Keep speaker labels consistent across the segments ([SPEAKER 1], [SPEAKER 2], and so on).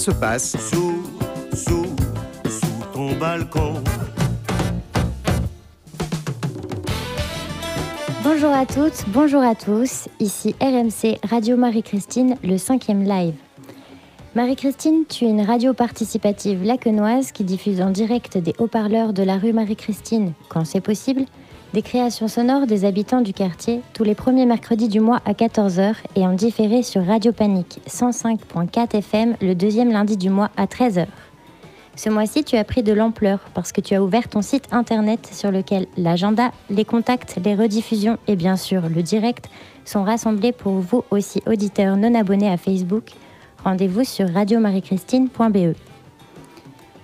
[SPEAKER 1] se passe
[SPEAKER 2] Sous, sous, sous ton balcon.
[SPEAKER 3] Bonjour à toutes, bonjour à tous. Ici RMC Radio Marie-Christine, le cinquième live. Marie-Christine, tu es une radio participative lacenoise qui diffuse en direct des haut-parleurs de la rue Marie-Christine, quand c'est possible, des créations sonores des habitants du quartier tous les premiers mercredis du mois à 14h et en différé sur Radio Panique 105.4 FM le deuxième lundi du mois à 13h. Ce mois-ci, tu as pris de l'ampleur parce que tu as ouvert ton site internet sur lequel l'agenda, les contacts, les rediffusions et bien sûr le direct sont rassemblés pour vous aussi auditeurs non abonnés à Facebook. Rendez-vous sur radiomariechristine.be.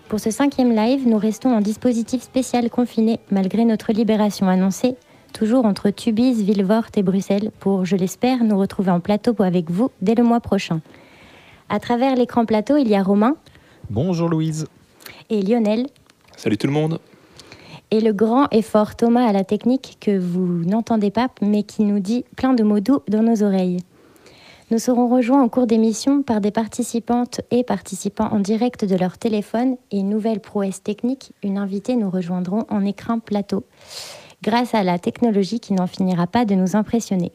[SPEAKER 3] Pour ce cinquième live, nous restons en dispositif spécial confiné malgré notre libération annoncée, toujours entre Tubize, Villevort et Bruxelles, pour, je l'espère, nous retrouver en plateau avec vous dès le mois prochain. À travers l'écran plateau, il y a Romain
[SPEAKER 4] Bonjour Louise.
[SPEAKER 3] et Lionel
[SPEAKER 5] Salut tout le monde.
[SPEAKER 3] et le grand et fort Thomas à la technique que vous n'entendez pas mais qui nous dit plein de mots doux dans nos oreilles. Nous serons rejoints en cours d'émission par des participantes et participants en direct de leur téléphone et une nouvelle prouesse technique, une invitée nous rejoindront en écran plateau grâce à la technologie qui n'en finira pas de nous impressionner.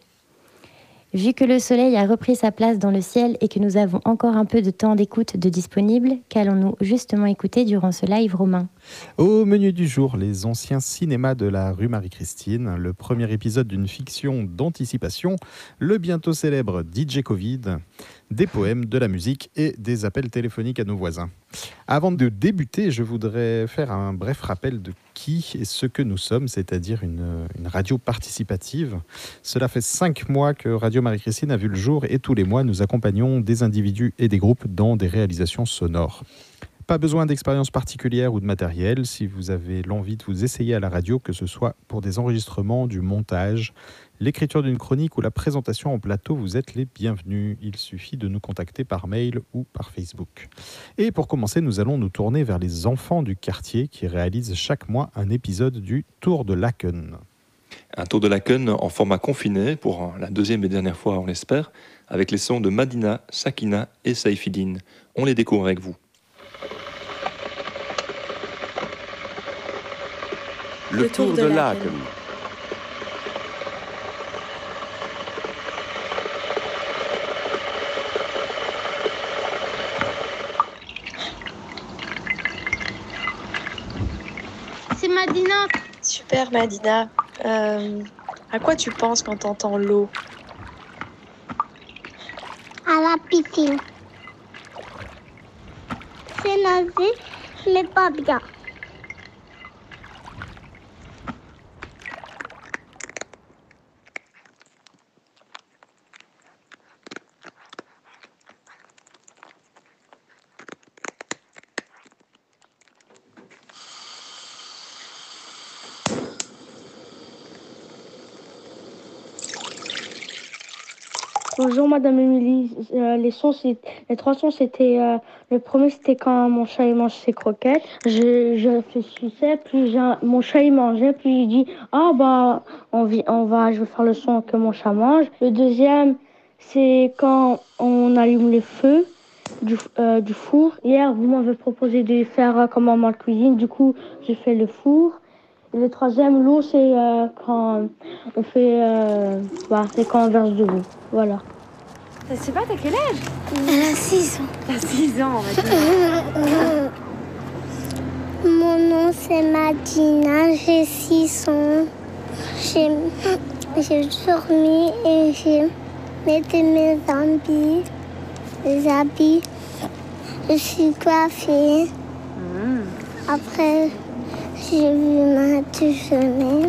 [SPEAKER 3] Vu que le soleil a repris sa place dans le ciel et que nous avons encore un peu de temps d'écoute de disponible, qu'allons-nous justement écouter durant ce live romain?
[SPEAKER 4] Au menu du jour, les anciens cinémas de la rue Marie-Christine, le premier épisode d'une fiction d'anticipation, le bientôt célèbre DJ Covid, des poèmes, de la musique et des appels téléphoniques à nos voisins. Avant de débuter, je voudrais faire un bref rappel de et ce que nous sommes, c'est-à-dire une, une radio participative. Cela fait cinq mois que Radio Marie-Christine a vu le jour et tous les mois, nous accompagnons des individus et des groupes dans des réalisations sonores. Pas besoin d'expérience particulière ou de matériel si vous avez l'envie de vous essayer à la radio, que ce soit pour des enregistrements, du montage, l'écriture d'une chronique ou la présentation en plateau, vous êtes les bienvenus. Il suffit de nous contacter par mail ou par Facebook. Et pour commencer, nous allons nous tourner vers les enfants du quartier qui réalisent chaque mois un épisode du Tour de Laken.
[SPEAKER 5] Un tour de la Laken en format confiné pour la deuxième et dernière fois, on l'espère, avec les sons de Madina, Sakina et Saifidine. On les découvre avec vous.
[SPEAKER 6] Le, tour, de, Laken.
[SPEAKER 7] C'est Madina.
[SPEAKER 8] Super Madina. Euh, à quoi tu penses quand t'entends l'eau?
[SPEAKER 7] À la piscine. C'est nager, mais pas bien.
[SPEAKER 9] Bonjour Madame Émilie, Euh, les sons, les trois sons c'était euh, le premier c'était quand mon chat mange ses croquettes. Je, je réfléchissais, puis mon chat il mangeait, puis il dit ah bah on, on va, je vais faire le son que mon chat mange. Le deuxième c'est quand on allume le feu du, euh, du four. Hier vous m'avez proposé de faire euh, comme maman cuisine, du coup j'ai fait le four. Et le troisième l'eau c'est quand on fait, bah, c'est quand on verse de l'eau, voilà.
[SPEAKER 6] Je sais pas, t'as quel âge
[SPEAKER 7] Elle a 6 ans.
[SPEAKER 6] T'as 6 ans, on.
[SPEAKER 7] Mon nom c'est Madina, j'ai 6 ans. J'ai dormi et j'ai mis mes habits. Les habits. Je suis coiffée. Après, j'ai vu ma déjeuner.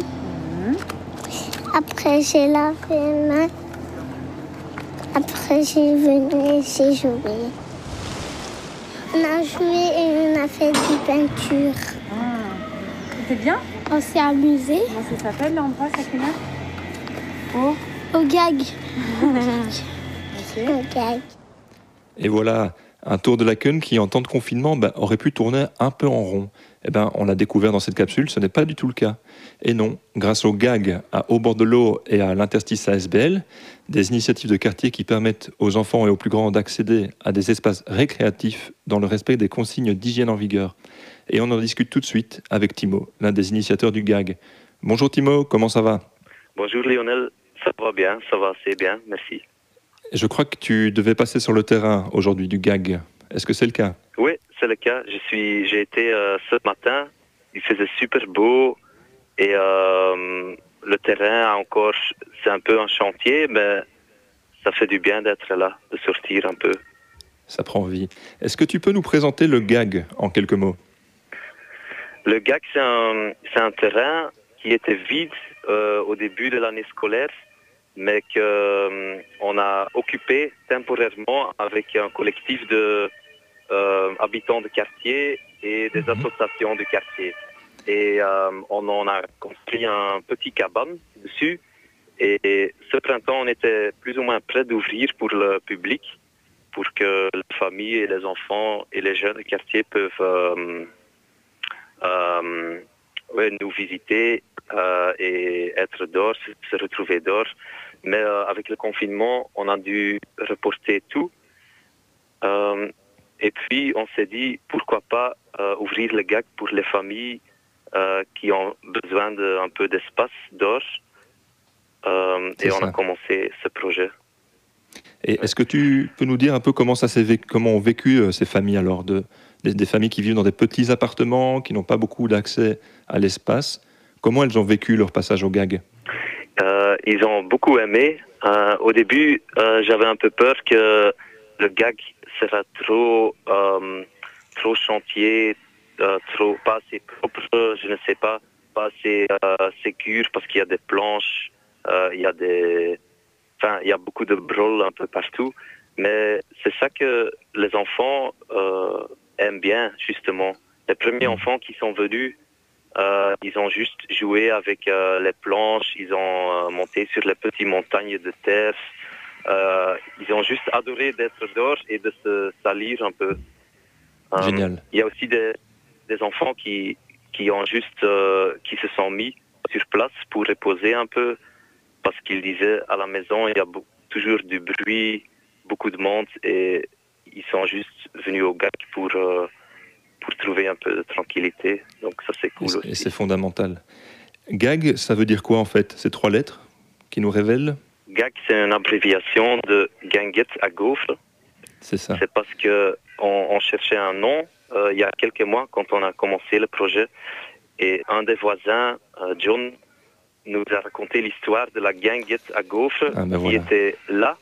[SPEAKER 7] Après, j'ai lavé ma. Après, j'ai venu et j'ai joué. On a joué et on a fait du peinture.
[SPEAKER 6] C'était bien
[SPEAKER 7] On s'est amusé
[SPEAKER 6] Comment ça s'appelle l'endroit, Sakina
[SPEAKER 7] au? Gag.
[SPEAKER 6] Ok.
[SPEAKER 7] Au gag.
[SPEAKER 5] Et voilà, un tour de la Laken qui, en temps de confinement, bah, aurait pu tourner un peu en rond. Eh ben, on l'a découvert dans cette capsule, ce n'est pas du tout le cas. Et non, grâce au GAG, à Au bord de l'eau et à l'interstice ASBL, des initiatives de quartier qui permettent aux enfants et aux plus grands d'accéder à des espaces récréatifs dans le respect des consignes d'hygiène en vigueur. Et on en discute tout de suite avec Timo, l'un des initiateurs du GAG. Bonjour Timo, comment ça va?
[SPEAKER 10] Bonjour Lionel, ça va bien, ça va, c'est bien, merci.
[SPEAKER 5] Je crois que tu devais passer sur le terrain aujourd'hui du GAG. Est-ce que c'est le cas?
[SPEAKER 10] Oui, c'est le cas. Je suis, j'ai été euh, ce matin. Il faisait super beau et euh, le terrain encore, c'est un peu un chantier, mais ça fait du bien d'être là, de sortir un peu.
[SPEAKER 5] Ça prend vie. Est-ce que tu peux nous présenter le GAG en quelques mots?
[SPEAKER 10] Le GAG, c'est un, c'est un terrain qui était vide euh, au début de l'année scolaire, mais qu'on euh, a occupé temporairement avec un collectif de euh, habitants de quartier et des
[SPEAKER 5] Mhm.
[SPEAKER 10] associations du quartier. Et euh, on en a construit un petit cabane dessus. Et ce printemps, on était plus ou moins prêt d'ouvrir pour le public, pour que les familles et les enfants et les jeunes du quartier peuvent euh, ouais, nous visiter et être dehors, se- se retrouver dehors. Mais euh, avec le confinement, on a dû reporter tout. Euh, et puis, on s'est dit, pourquoi pas euh, ouvrir le GAG pour les familles qui ont besoin d'un peu d'espace
[SPEAKER 5] C'est
[SPEAKER 10] et on a commencé ce projet.
[SPEAKER 5] Et est-ce que tu peux nous dire un peu comment ça s'est vécu, comment ont vécu ces familles alors de, des, des familles qui vivent dans des petits appartements, qui n'ont pas beaucoup d'accès à l'espace? Comment elles ont vécu leur passage au GAG
[SPEAKER 10] Euh, ils ont beaucoup aimé. Euh, au début, euh, j'avais un peu peur que le gag sera trop, euh, trop chantier, euh, trop pas assez propre, je ne sais pas, pas assez euh, sécure parce qu'il y a des planches, euh, il y a des, enfin, il y a beaucoup de brôles un peu partout. Mais c'est ça que les enfants euh, aiment bien justement. Les premiers enfants qui sont venus euh, ils ont juste joué avec euh, les planches, ils ont euh, monté sur les petites montagnes de terre. Euh, ils ont juste adoré d'être dehors et de se salir un peu. Euh,
[SPEAKER 5] Génial.
[SPEAKER 10] Il y a aussi des, des enfants qui, qui ont juste euh, qui se sont mis sur place pour reposer un peu parce qu'ils disaient à la maison il y a toujours du bruit, beaucoup de monde et ils sont juste venus au GAC pour euh, pour trouver un peu de tranquillité. Donc ça c'est cool aussi.
[SPEAKER 5] Et c'est fondamental. GAG, ça veut dire quoi en fait Ces trois lettres qui nous révèlent?
[SPEAKER 10] GAG, c'est une abréviation de Ganguette à gaufre.
[SPEAKER 5] C'est ça.
[SPEAKER 10] C'est parce que on, on cherchait un nom euh, il y a quelques mois quand on a commencé le projet. Et un des voisins, euh, John, nous a raconté l'histoire de la Ganguette à gaufre
[SPEAKER 5] Ah, ben
[SPEAKER 10] qui était là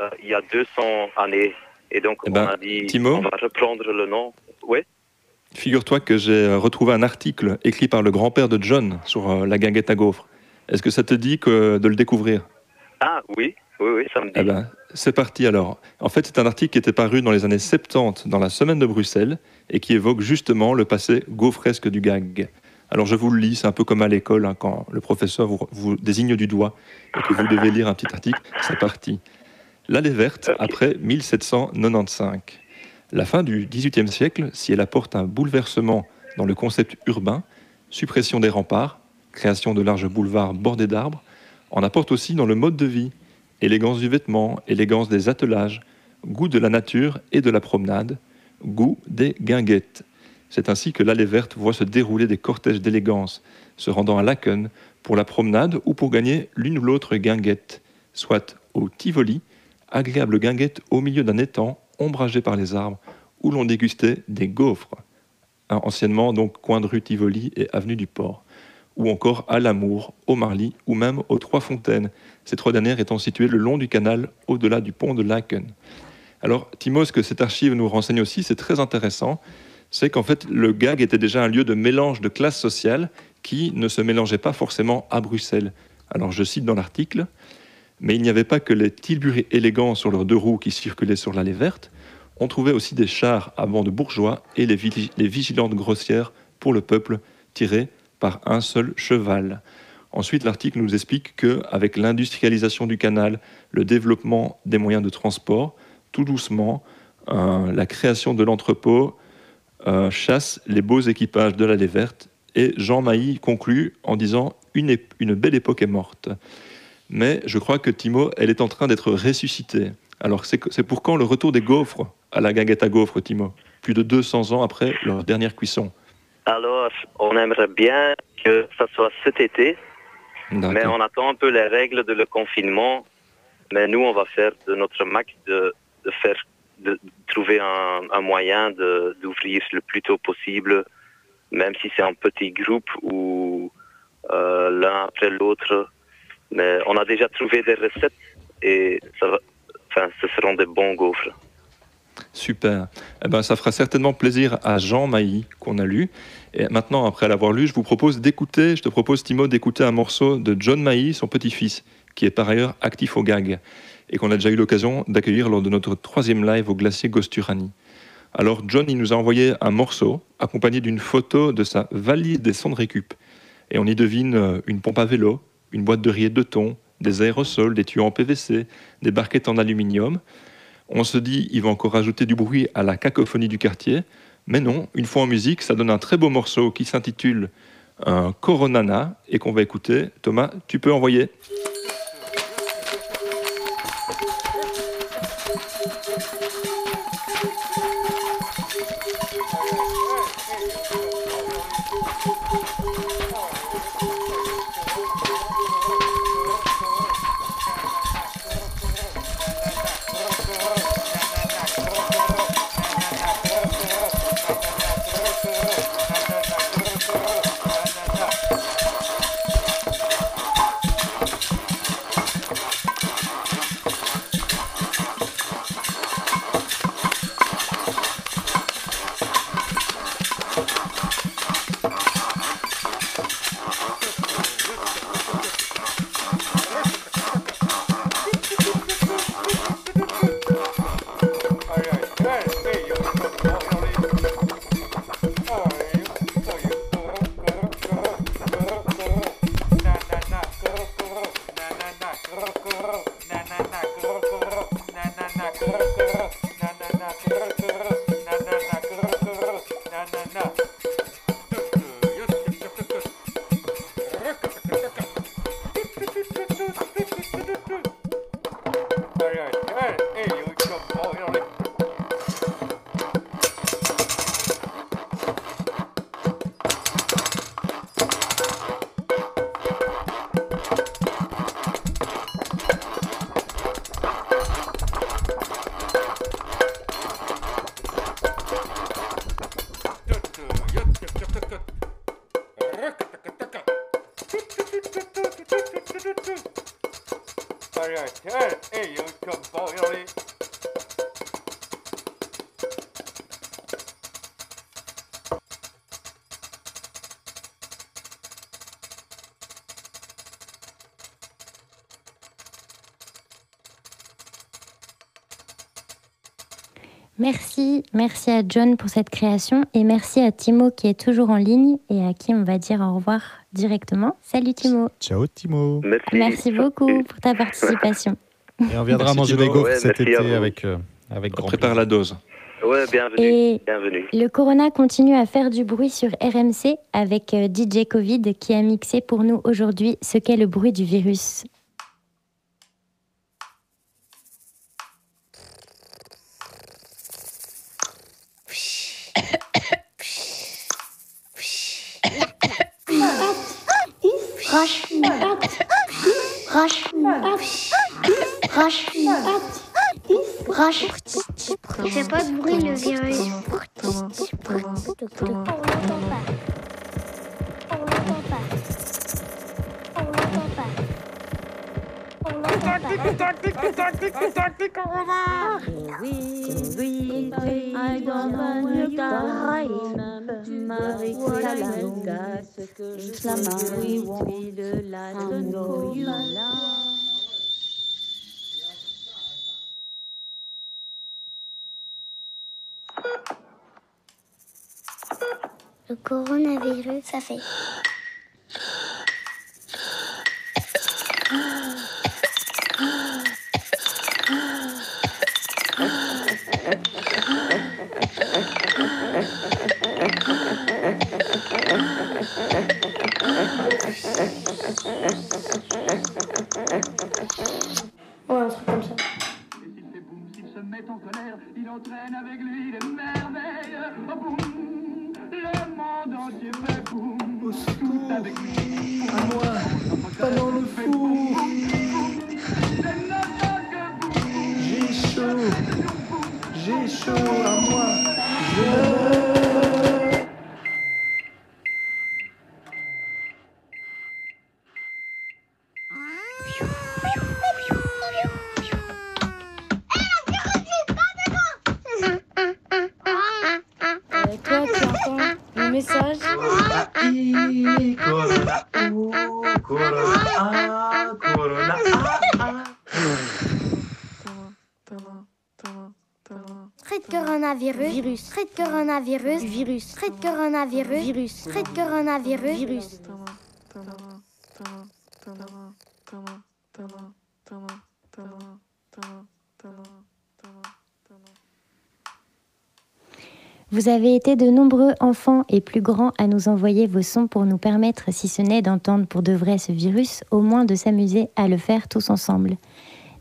[SPEAKER 10] euh, il y a 200 années. Et donc
[SPEAKER 5] Eh
[SPEAKER 10] on
[SPEAKER 5] ben,
[SPEAKER 10] a dit,
[SPEAKER 5] Timo
[SPEAKER 10] on va reprendre le nom. Oui.
[SPEAKER 5] Figure-toi que j'ai euh, retrouvé un article écrit par le grand-père de John sur euh, la guinguette à gaufres. Est-ce que ça te dit que, de le découvrir?
[SPEAKER 10] Ah oui, oui, oui, ça me dit.
[SPEAKER 5] Eh ben, c'est parti alors. En fait, c'est un article qui était paru dans les années 70 dans la Semaine de Bruxelles et qui évoque justement le passé gaufresque du gag. Alors je vous le lis, c'est un peu comme à l'école, hein, quand le professeur vous, vous désigne du doigt et que vous devez lire un petit article, c'est parti. L'allée verte après 1795. La fin du XVIIIe siècle, si elle apporte un bouleversement dans le concept urbain, suppression des remparts, création de larges boulevards bordés d'arbres, en apporte aussi dans le mode de vie, élégance du vêtement, élégance des attelages, goût de la nature et de la promenade, goût des guinguettes. C'est ainsi que l'allée verte voit se dérouler des cortèges d'élégance, se rendant à Laken pour la promenade ou pour gagner l'une ou l'autre guinguette, soit au Tivoli, agréable guinguette au milieu d'un étang ombragé par les arbres, où l'on dégustait des gaufres. Anciennement donc coin de rue Tivoli et avenue du Port, ou encore à l'Amour, au Marly ou même aux Trois Fontaines, ces trois dernières étant situées le long du canal au-delà du pont de Laken. Alors, Timo, ce que cette archive nous renseigne aussi, c'est très intéressant, c'est qu'en fait, le GAG était déjà un lieu de mélange de classes sociales qui ne se mélangeait pas forcément à Bruxelles. Alors, je cite dans l'article, mais il n'y avait pas que les tilburés élégants sur leurs deux roues qui circulaient sur l'allée verte, on trouvait aussi des chars à bancs de bourgeois et les, vigi- les vigilantes grossières pour le peuple tirés par un seul cheval. Ensuite, l'article nous explique que, avec l'industrialisation du canal, le développement des moyens de transport, tout doucement, la création de l'entrepôt, euh, chasse les beaux équipages de l'allée verte. Et Jean Mailly conclut en disant une belle époque est morte. Mais je crois que Timo, elle est en train d'être ressuscitée. Alors c'est pour quand le retour des gaufres à la guinguette à gaufres, Timo? Plus de 200 ans après leur dernière cuisson.
[SPEAKER 10] Alors, on aimerait bien que ça soit cet été, mais on attend un peu les règles de le confinement. Mais nous, on va faire de notre max de, de faire, de, trouver un, un moyen d'ouvrir le plus tôt possible, même si c'est un petit groupe ou euh, l'un après l'autre. Mais on a déjà trouvé des recettes et enfin, ce seront des bons gaufres.
[SPEAKER 5] Super. Eh ben, ça fera certainement plaisir à Jean Mailly qu'on a lu. Et maintenant, après l'avoir lu, je vous propose d'écouter, je te propose Timo d'écouter un morceau de John Mailly, son petit-fils, qui est par ailleurs actif au gag et qu'on a déjà eu l'occasion d'accueillir lors de notre troisième live au glacier Gosturani. Alors John, il nous a envoyé un morceau accompagné d'une photo de sa valise des sondes récup. Et on y devine euh, une pompe à vélo, une boîte de rillettes de thon, des aérosols, des tuyaux en PVC, des barquettes en aluminium. On se dit, il va encore rajouter du bruit à la cacophonie du quartier. Mais non, une fois en musique, ça donne un très beau morceau qui s'intitule un Coronana et qu'on va écouter. Thomas, tu peux envoyer
[SPEAKER 3] Merci, à John pour cette création et merci à Timo qui est toujours en ligne et à qui on va dire au revoir directement. Salut Timo.
[SPEAKER 11] Ciao Timo.
[SPEAKER 10] Merci.
[SPEAKER 3] Merci beaucoup pour ta participation.
[SPEAKER 11] Et on viendra
[SPEAKER 5] Merci,
[SPEAKER 11] manger
[SPEAKER 5] Timo.
[SPEAKER 11] des gaufres
[SPEAKER 10] Ouais,
[SPEAKER 11] cet été avec, euh, avec grand
[SPEAKER 5] Prépare
[SPEAKER 11] plaisir.
[SPEAKER 5] la dose.
[SPEAKER 10] Ouais, bienvenue.
[SPEAKER 3] Et
[SPEAKER 10] Bienvenue.
[SPEAKER 3] le Corona continue à faire du bruit sur RMC avec euh, DJ Covid qui a mixé pour nous aujourd'hui ce qu'est le bruit du virus.
[SPEAKER 7] Roche. Il fait pas de bruit le virus. On l'entend pas. On l'entend pas. On l'entend pas. On l'entend pas. Le coronavirus, ça fait.
[SPEAKER 12] Ouais, un truc comme ça. Et s'il fait boum, s'il
[SPEAKER 9] se met en colère, il entraîne
[SPEAKER 7] Trait de coronavirus. Virus. Trait de coronavirus. Virus.
[SPEAKER 3] Vous avez été de nombreux enfants et plus grands à nous envoyer vos sons pour nous permettre, si ce n'est d'entendre pour de vrai ce virus, au moins de s'amuser à le faire tous ensemble.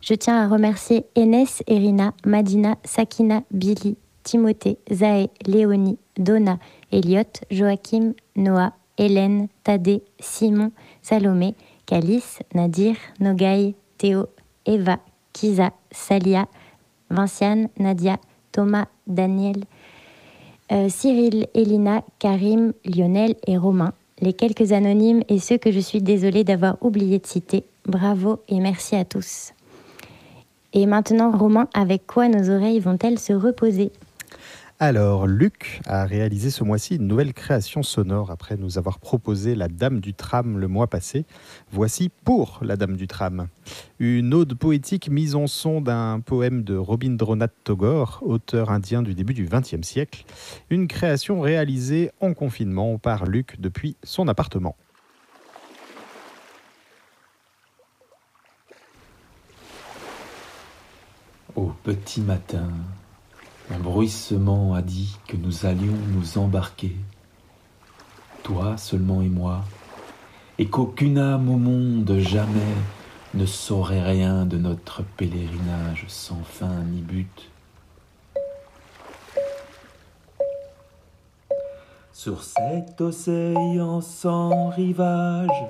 [SPEAKER 3] Je tiens à remercier Enes, Erina, Madina, Sakina, Billy, Timothée, Zaé, Léonie, Donna, Elliot, Joachim, Noah, Hélène, Tadé, Simon, Salomé, Calice, Nadir, Nogaï, Théo, Eva, Kiza, Salia, Vinciane, Nadia, Thomas, Daniel, euh, Cyril, Elina, Karim, Lionel et Romain, les quelques anonymes et ceux que je suis désolée d'avoir oublié de citer. Bravo et merci à tous. Et maintenant, Romain, avec quoi nos oreilles vont-elles se reposer?
[SPEAKER 11] Alors, Luc a réalisé ce mois-ci une nouvelle création sonore après nous avoir proposé La Dame du Tram le mois passé. Voici pour La Dame du Tram, une ode poétique mise en son d'un poème de Robindranath Tagore, auteur indien du début du XXe siècle. Une création réalisée en confinement par Luc depuis son appartement.
[SPEAKER 13] Au petit matin, un bruissement a dit que nous allions nous embarquer, toi seulement et moi, et qu'aucune âme au monde jamais ne saurait rien de notre pèlerinage sans fin ni but. Sur cet océan sans rivage,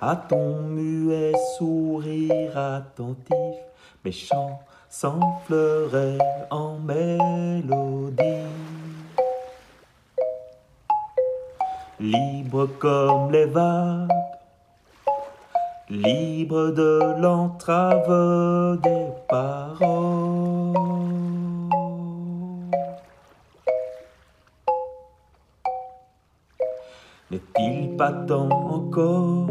[SPEAKER 13] à ton muet sourire attentif, mes chants s'enfleuraient en mélodie. Libre comme les vagues, libre de l'entrave des paroles. N'est-il pas temps encore?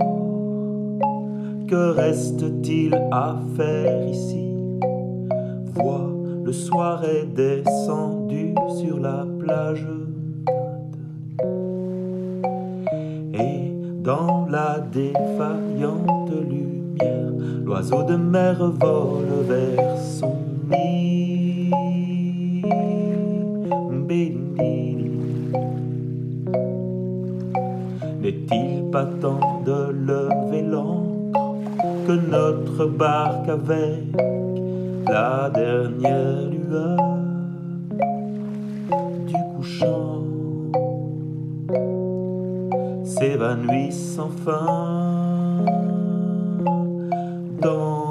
[SPEAKER 13] Que reste-t-il à faire ici? Vois, le soir est descendu sur la plage. Et dans la défaillante lumière, l'oiseau de mer vole vers son nid. N'est-il pas temps de lever l'ancre que notre barque avec la dernière lueur du couchant s'évanouit sans fin dans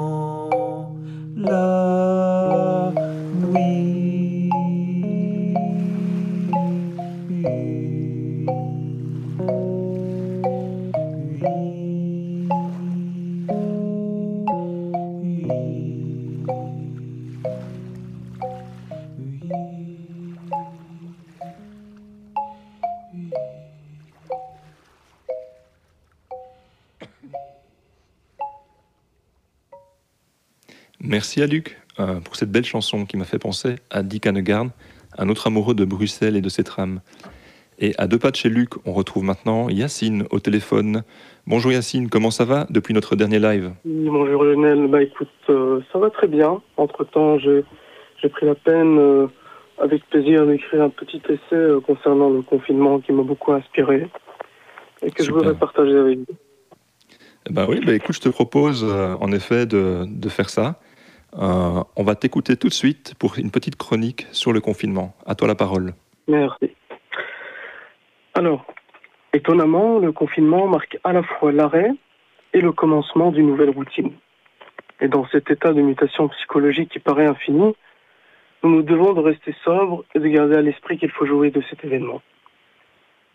[SPEAKER 5] Merci à Luc euh, pour cette belle chanson qui m'a fait penser à Dick Hannegarn, un autre amoureux de Bruxelles et de ses trams. Et à deux pas de chez Luc, on retrouve maintenant Yacine au téléphone. Bonjour Yacine, comment ça va depuis notre dernier live?
[SPEAKER 14] Oui, bonjour Lionel. Bah écoute, euh, ça va très bien. Entre-temps, j'ai pris la peine, euh, avec plaisir, d'écrire un petit essai euh, concernant le confinement qui m'a beaucoup inspiré et que je voudrais partager avec vous.
[SPEAKER 5] Ben oui, bah écoute, je te propose en effet de, de faire ça. Euh, on va t'écouter tout de suite pour une petite chronique sur le confinement. À toi la parole.
[SPEAKER 14] Merci. Alors, étonnamment, le confinement marque à la fois l'arrêt et le commencement d'une nouvelle routine. Et dans cet état de mutation psychologique qui paraît infini, nous nous devons de rester sobres et de garder à l'esprit qu'il faut jouer de cet événement.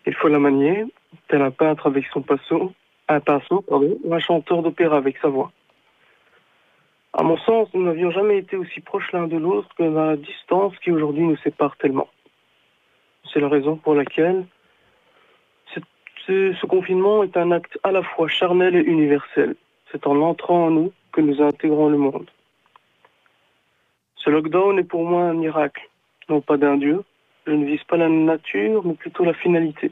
[SPEAKER 14] Il faut la manier, tel un peintre avec son pinceau, un pinceau, pardon, ou un chanteur d'opéra avec sa voix. À mon sens, nous n'avions jamais été aussi proches l'un de l'autre que la distance qui aujourd'hui nous sépare tellement. C'est la raison pour laquelle ce, confinement est un acte à la fois charnel et universel. C'est en entrant en nous que nous intégrons le monde. Ce lockdown est pour moi un miracle, non pas d'un dieu. Je ne vise pas la nature, mais plutôt la finalité.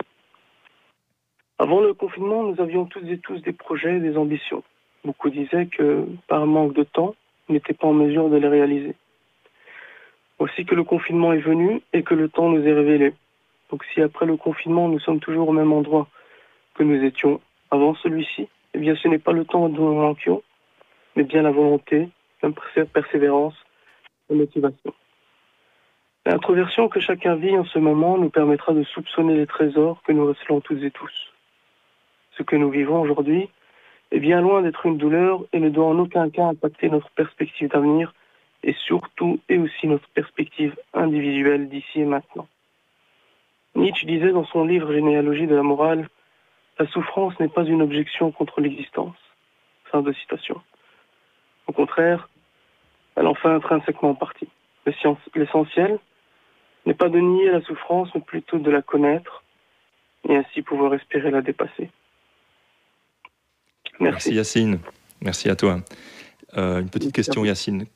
[SPEAKER 14] Avant le confinement, nous avions toutes et tous des projets, des ambitions. Beaucoup disaient que, par manque de temps, ils n'étaient pas en mesure de les réaliser. Voici que le confinement est venu et que le temps nous est révélé. Donc si après le confinement, nous sommes toujours au même endroit que nous étions avant celui-ci, eh bien ce n'est pas le temps dont nous manquions, mais bien la volonté, la persé- persévérance, la motivation. L'introversion que chacun vit en ce moment nous permettra de soupçonner les trésors que nous recelons toutes et tous. Ce que nous vivons aujourd'hui est bien loin d'être une douleur et ne doit en aucun cas impacter notre perspective d'avenir et surtout et aussi notre perspective individuelle d'ici et maintenant. Nietzsche disait dans son livre Généalogie de la morale, La souffrance n'est pas une objection contre l'existence. Fin de citation. Au contraire, elle en fait intrinsèquement partie. L'essentiel n'est pas de nier la souffrance, mais plutôt de la connaître et ainsi pouvoir espérer la dépasser.
[SPEAKER 5] Merci, Yacine. Merci à toi. Euh, une petite question Yacine.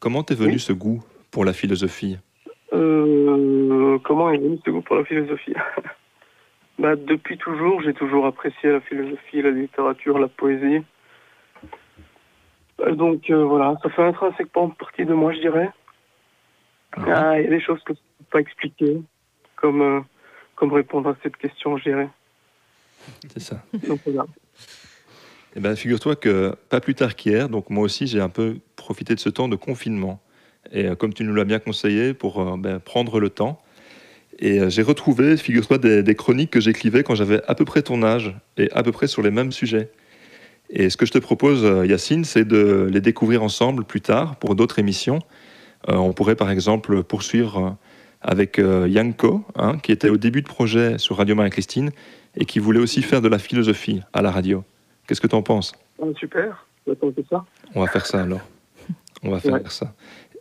[SPEAKER 5] Comment t'es venu ce goût pour la philosophie
[SPEAKER 14] Euh, comment est venu ce goût pour la philosophie? Bah, Depuis toujours, j'ai toujours apprécié la philosophie, la littérature, la poésie. Euh, donc euh, voilà, ça fait intrinsèquement partie de moi, je dirais. Ah, Il y a des choses que je ne peux pas expliquer, comme, euh, comme répondre à cette question, je dirais.
[SPEAKER 5] C'est ça.
[SPEAKER 14] Donc voilà.
[SPEAKER 5] Eh ben, figure-toi que pas plus tard qu'hier, donc moi aussi j'ai un peu profité de ce temps de confinement. Et euh, comme tu nous l'as bien conseillé, pour euh, ben, prendre le temps. Et euh, j'ai retrouvé, figure-toi, des, chroniques que j'écrivais quand j'avais à peu près ton âge et à peu près sur les mêmes sujets. Et ce que je te propose, Yacine, c'est de les découvrir ensemble plus tard pour d'autres émissions. On pourrait par exemple poursuivre avec Yanko, hein, qui était au début de projet sur Radio Marie-Christine et qui voulait aussi faire de la philosophie à la radio. Qu'est-ce que tu en penses?
[SPEAKER 14] Ah, super, on ça.
[SPEAKER 5] On va faire ça alors. On va faire
[SPEAKER 14] Ouais.
[SPEAKER 5] ça.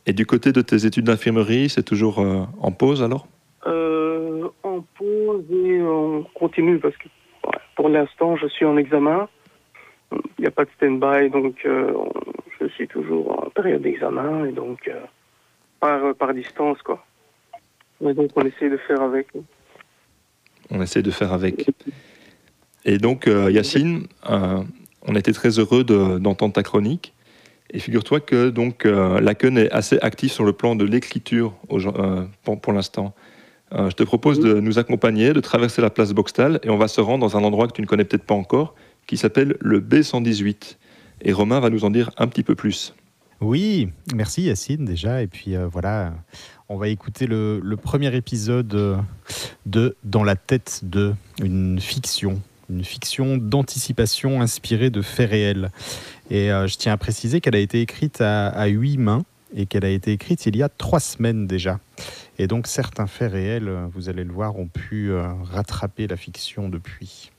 [SPEAKER 5] Et du côté de tes études d'infirmerie, c'est toujours euh, en pause alors?
[SPEAKER 14] Euh, en pause et on continue parce que pour l'instant, je suis en examen. Il n'y a pas de stand-by, donc euh, je suis toujours en période d'examen et donc par, par distance, quoi. Et donc on essaie de faire avec.
[SPEAKER 5] On essaie de faire avec. Et donc, euh, Yacine, euh, on était très heureux de- d'entendre ta chronique. Et figure-toi que donc euh, Laken est assez actif sur le plan de l'écriture pour, l'instant. Je te propose de nous accompagner, de traverser la place Boxtal, et on va se rendre dans un endroit que tu ne connais peut-être pas encore, qui s'appelle le B118. Et Romain va nous en dire un petit peu plus.
[SPEAKER 11] Oui, merci Yacine déjà. Et puis voilà, on va écouter le, le premier épisode de Dans la tête de une fiction, une fiction d'anticipation inspirée de faits réels. Et euh, je tiens à préciser qu'elle a été écrite à, huit mains et qu'elle a été écrite il y a trois semaines déjà. Et donc certains faits réels, euh, vous allez le voir, ont pu euh, rattraper la fiction depuis.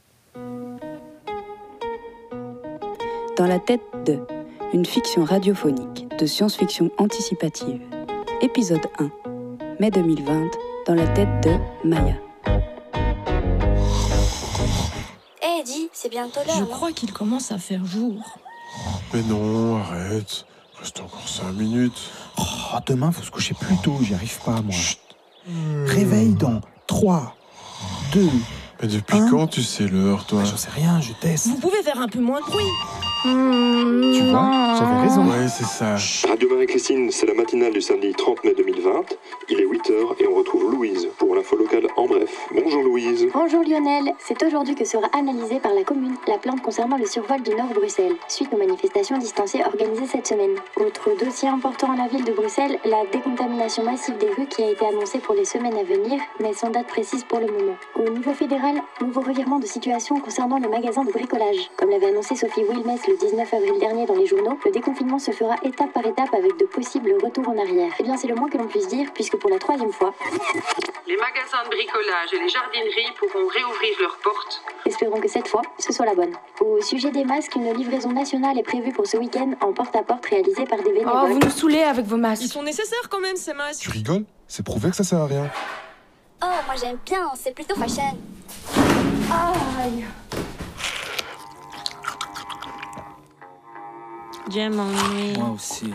[SPEAKER 15] Dans la tête de une fiction radiophonique de science-fiction anticipative. Épisode 1, mai 2020, dans la tête de Maya.
[SPEAKER 16] Eh, dis, c'est bientôt l'heure.
[SPEAKER 17] Je
[SPEAKER 16] non
[SPEAKER 17] crois qu'il commence à faire jour.
[SPEAKER 18] Mais non, arrête. Reste encore 5 minutes.
[SPEAKER 19] Oh, demain, faut se coucher plus tôt, j'y arrive pas, moi. Réveille dans 3, 2.
[SPEAKER 18] Mais depuis quand tu sais l'heure, toi?
[SPEAKER 19] J'en sais rien, je teste.
[SPEAKER 17] Vous pouvez faire un peu moins de bruit.
[SPEAKER 19] Tu vois, j'avais raison.
[SPEAKER 18] Ouais, c'est ça.
[SPEAKER 5] Radio Marie-Christine, c'est la matinale du samedi 30 mai 2020. Il est 8h et on retrouve Louise pour l'info locale en bref. Bonjour Louise.
[SPEAKER 20] Bonjour Lionel, c'est aujourd'hui que sera analysée par la commune la plainte concernant le survol du Nord Bruxelles, suite aux manifestations distancées organisées cette semaine. Autre dossier important à la ville de Bruxelles, la décontamination massive des rues qui a été annoncée pour les semaines à venir, mais sans date précise pour le moment. Au niveau fédéral, nouveau revirement de situation concernant le magasin de bricolage. Comme l'avait annoncé Sophie Wilmès le 19 avril dernier dans les journaux, le déconfinement se fera étape par étape avec de possibles retours en arrière. Eh bien c'est le moins que l'on puisse dire, puisque pour la troisième fois,
[SPEAKER 15] Les magasins de bricolage et les jardineries pourront réouvrir leurs portes.
[SPEAKER 20] Espérons que cette fois, ce soit la bonne. Au sujet des masques, une livraison nationale est prévue pour ce week-end en porte-à-porte réalisée par des bénévoles.
[SPEAKER 21] Oh, vous nous saoulez avec vos masques.
[SPEAKER 17] Ils sont nécessaires quand même ces masques.
[SPEAKER 22] Tu rigoles? C'est prouvé que ça sert à rien.
[SPEAKER 16] Oh, moi j'aime bien, c'est plutôt fashion.
[SPEAKER 21] Aïe.
[SPEAKER 23] Je m'ennuie.
[SPEAKER 24] Moi aussi.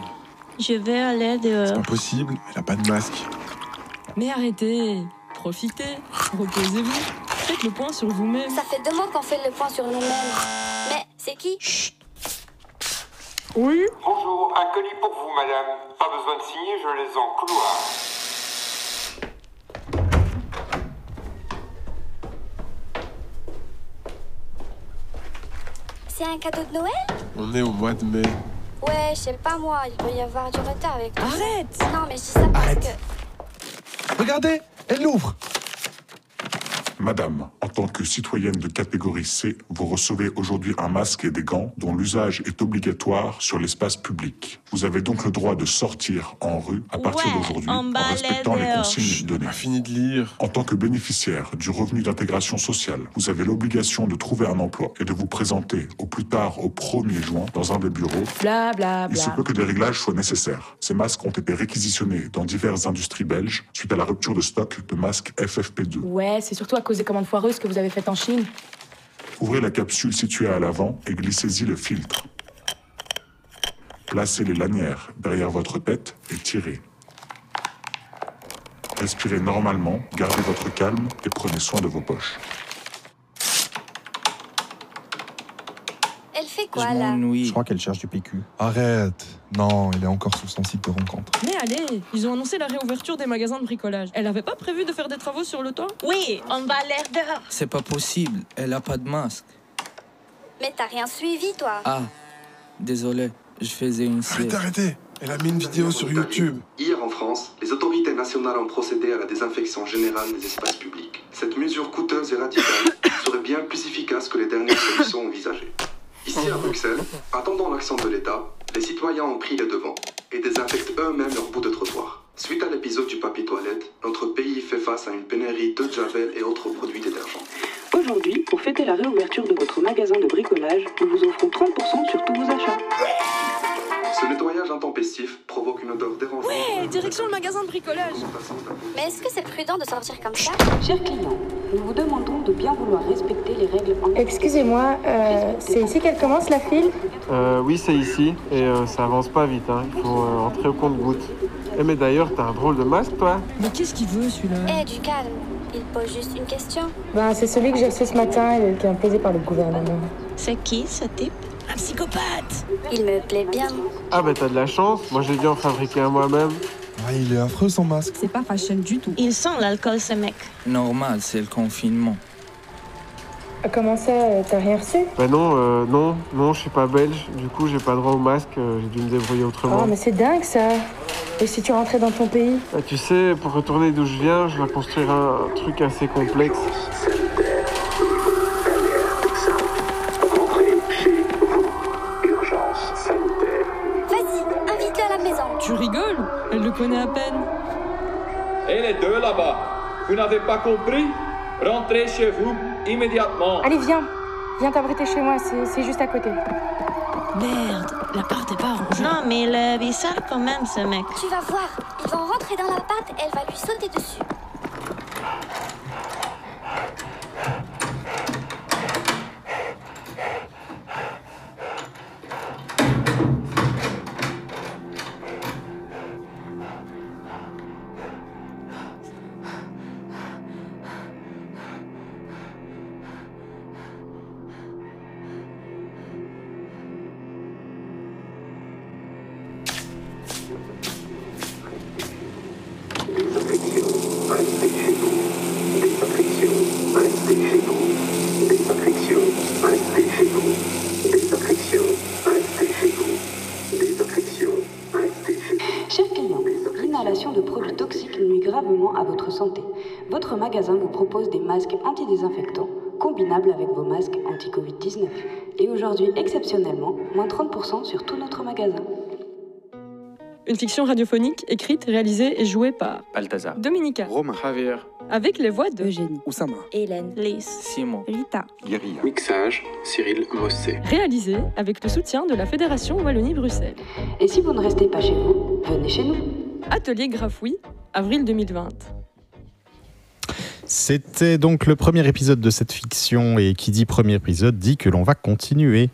[SPEAKER 23] Je vais aller dehors.
[SPEAKER 22] Impossible, elle a pas de masque.
[SPEAKER 17] Mais arrêtez, profitez, reposez-vous, faites le point sur vous-même.
[SPEAKER 16] Ça fait deux mois qu'on fait le point sur nous-mêmes. Mais c'est qui?
[SPEAKER 17] Oui
[SPEAKER 25] Bonjour, un colis pour vous, madame. Pas besoin de signer, je les en
[SPEAKER 16] C'est un cadeau de Noël
[SPEAKER 22] On est au mois de mai.
[SPEAKER 16] Ouais, je sais pas moi, il doit y avoir du retard avec ça.
[SPEAKER 17] Arrête
[SPEAKER 16] Non, mais je dis ça parce
[SPEAKER 22] Arrête.
[SPEAKER 16] que.
[SPEAKER 22] Regardez, elle l'ouvre.
[SPEAKER 26] Madame, en tant que citoyenne de catégorie C, vous recevez aujourd'hui un masque et des gants dont l'usage est obligatoire sur l'espace public. Vous avez donc le droit de sortir en rue à partir
[SPEAKER 23] Ouais,
[SPEAKER 26] d'aujourd'hui en respectant les consignes données.
[SPEAKER 22] Fini de lire.
[SPEAKER 26] En tant que bénéficiaire du revenu d'intégration sociale, vous avez l'obligation de trouver un emploi et de vous présenter au plus tard au 1er juin dans un des bureaux.
[SPEAKER 21] Bla bla
[SPEAKER 26] Il se
[SPEAKER 21] bla.
[SPEAKER 26] peut que des réglages soient nécessaires. Ces masques ont été réquisitionnés dans diverses industries belges suite à la rupture de stock de masques FFP2.
[SPEAKER 21] Ouais, c'est surtout à cause des commandes foireuses que vous avez faites en Chine.
[SPEAKER 26] Ouvrez la capsule située à l'avant et glissez-y le filtre. Placez les lanières derrière votre tête et tirez. Respirez normalement, gardez votre calme et prenez soin de vos poches.
[SPEAKER 16] Elle fait quoi
[SPEAKER 24] Je
[SPEAKER 16] là
[SPEAKER 24] m'ennuie.
[SPEAKER 19] Je crois qu'elle cherche du PQ.
[SPEAKER 22] Arrête. Non, il est encore sur son site de rencontre.
[SPEAKER 17] Mais allez, ils ont annoncé la réouverture des magasins de bricolage. Elle avait pas prévu de faire des travaux sur le toit?
[SPEAKER 23] Oui, on va aller dehors.
[SPEAKER 24] C'est pas possible. Elle a pas de masque.
[SPEAKER 16] Mais t'as rien suivi toi
[SPEAKER 24] Ah, désolé. Je faisais une
[SPEAKER 22] Arrêtez, arrêtez. Elle a mis une vidéo sur YouTube.
[SPEAKER 27] Hier en France, les autorités nationales ont procédé à la désinfection générale des espaces publics. Cette mesure coûteuse et radicale serait bien plus efficace que les dernières solutions envisagées. Ici à Bruxelles, attendant l'action de l'État, les citoyens ont pris les devants et désinfectent eux-mêmes leur bout de trottoir. Suite à l'épisode du papier toilette, notre pays fait face à une pénurie de javel et autres produits détergents.
[SPEAKER 15] Aujourd'hui, pour fêter la réouverture de votre magasin de bricolage, nous vous offrons 30% sur tous vos achats.
[SPEAKER 27] Ce nettoyage intempestif provoque une odeur dérangeante.
[SPEAKER 17] Ouais, direction le magasin de bricolage.
[SPEAKER 16] Mais est-ce que c'est prudent de sortir comme ça?
[SPEAKER 15] Chers clients, nous vous demandons de bien vouloir respecter les règles en
[SPEAKER 6] Excusez-moi, euh, c'est ici qu'elle commence la file?
[SPEAKER 28] Euh, oui, c'est ici, et euh, ça avance pas vite, hein. il faut euh, entrer au compte-goutte. Eh, mais d'ailleurs, t'as un drôle de masque, toi?
[SPEAKER 17] Mais qu'est-ce qu'il veut celui-là?
[SPEAKER 16] Eh, du calme. Il pose juste une question.
[SPEAKER 6] Ben, c'est celui que j'ai reçu ce matin et qui est imposé par le gouvernement.
[SPEAKER 23] C'est qui ce type?
[SPEAKER 17] Un psychopathe
[SPEAKER 16] Il me plaît bien.
[SPEAKER 28] Ah, bah t'as de la chance, moi j'ai dû en fabriquer un moi-même.
[SPEAKER 22] Ah, il est affreux son masque.
[SPEAKER 17] C'est pas fashion du tout.
[SPEAKER 23] Ils sent l'alcool, ce mec.
[SPEAKER 24] Normal, c'est le confinement.
[SPEAKER 6] Ah, Comment ça, euh, t'as rien reçu?
[SPEAKER 28] Bah non, euh, non, non, je suis pas belge, du coup j'ai pas droit au masque, euh, j'ai dû me débrouiller autrement.
[SPEAKER 6] Oh, mais c'est dingue ça Et si tu rentrais dans ton pays?
[SPEAKER 28] Bah, tu sais, pour retourner d'où je viens, je dois construire un truc assez complexe.
[SPEAKER 29] Deux là-bas, vous n'avez pas compris? Rentrez chez vous immédiatement.
[SPEAKER 6] Allez, viens Viens t'abriter chez moi, c'est c'est juste à côté.
[SPEAKER 17] Merde, l'appart est pas arrangé.
[SPEAKER 23] Non, mais il est bizarre quand même, ce mec.
[SPEAKER 16] Tu vas voir, ils vont rentrer dans l'appart et elle va lui sauter dessus.
[SPEAKER 15] Magasin vous propose des masques antidésinfectants combinables avec vos masques anti-Covid-19. Et aujourd'hui, exceptionnellement, moins 30% sur tout notre magasin.
[SPEAKER 17] Une fiction radiophonique écrite, réalisée et jouée par
[SPEAKER 19] Balthazar.
[SPEAKER 17] Dominica.
[SPEAKER 19] Romain. Javier.
[SPEAKER 17] Avec les voix de
[SPEAKER 15] Eugénie,
[SPEAKER 19] Oussama.
[SPEAKER 30] Hélène, Lys,
[SPEAKER 19] Simon.
[SPEAKER 30] Rita.
[SPEAKER 31] Guérilla. Mixage, Cyril Mossé.
[SPEAKER 17] Réalisée avec le soutien de la Fédération Wallonie-Bruxelles.
[SPEAKER 15] Et si vous ne restez pas chez vous, venez chez nous.
[SPEAKER 17] Atelier Grafouille, avril 2020.
[SPEAKER 4] C'était donc le premier épisode de cette fiction et qui dit premier épisode dit que l'on va continuer.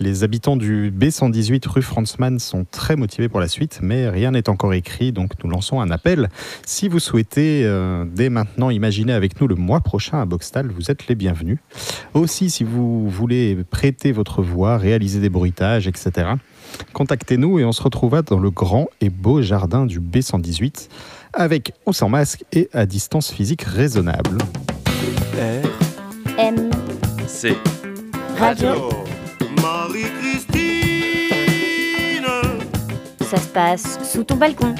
[SPEAKER 4] Les habitants du B118 rue Franzmann sont très motivés pour la suite, mais rien n'est encore écrit, donc nous lançons un appel. Si vous souhaitez euh, dès maintenant imaginer avec nous le mois prochain à Boxtal, vous êtes les bienvenus. Aussi, si vous voulez prêter votre voix, réaliser des bruitages, etc., contactez-nous et on se retrouvera dans le grand et beau jardin du B118 avec ou sans masque et à distance physique raisonnable.
[SPEAKER 3] M.
[SPEAKER 19] C.
[SPEAKER 3] Radio.
[SPEAKER 2] Marie-Christine
[SPEAKER 3] Ça se passe sous ton balcon.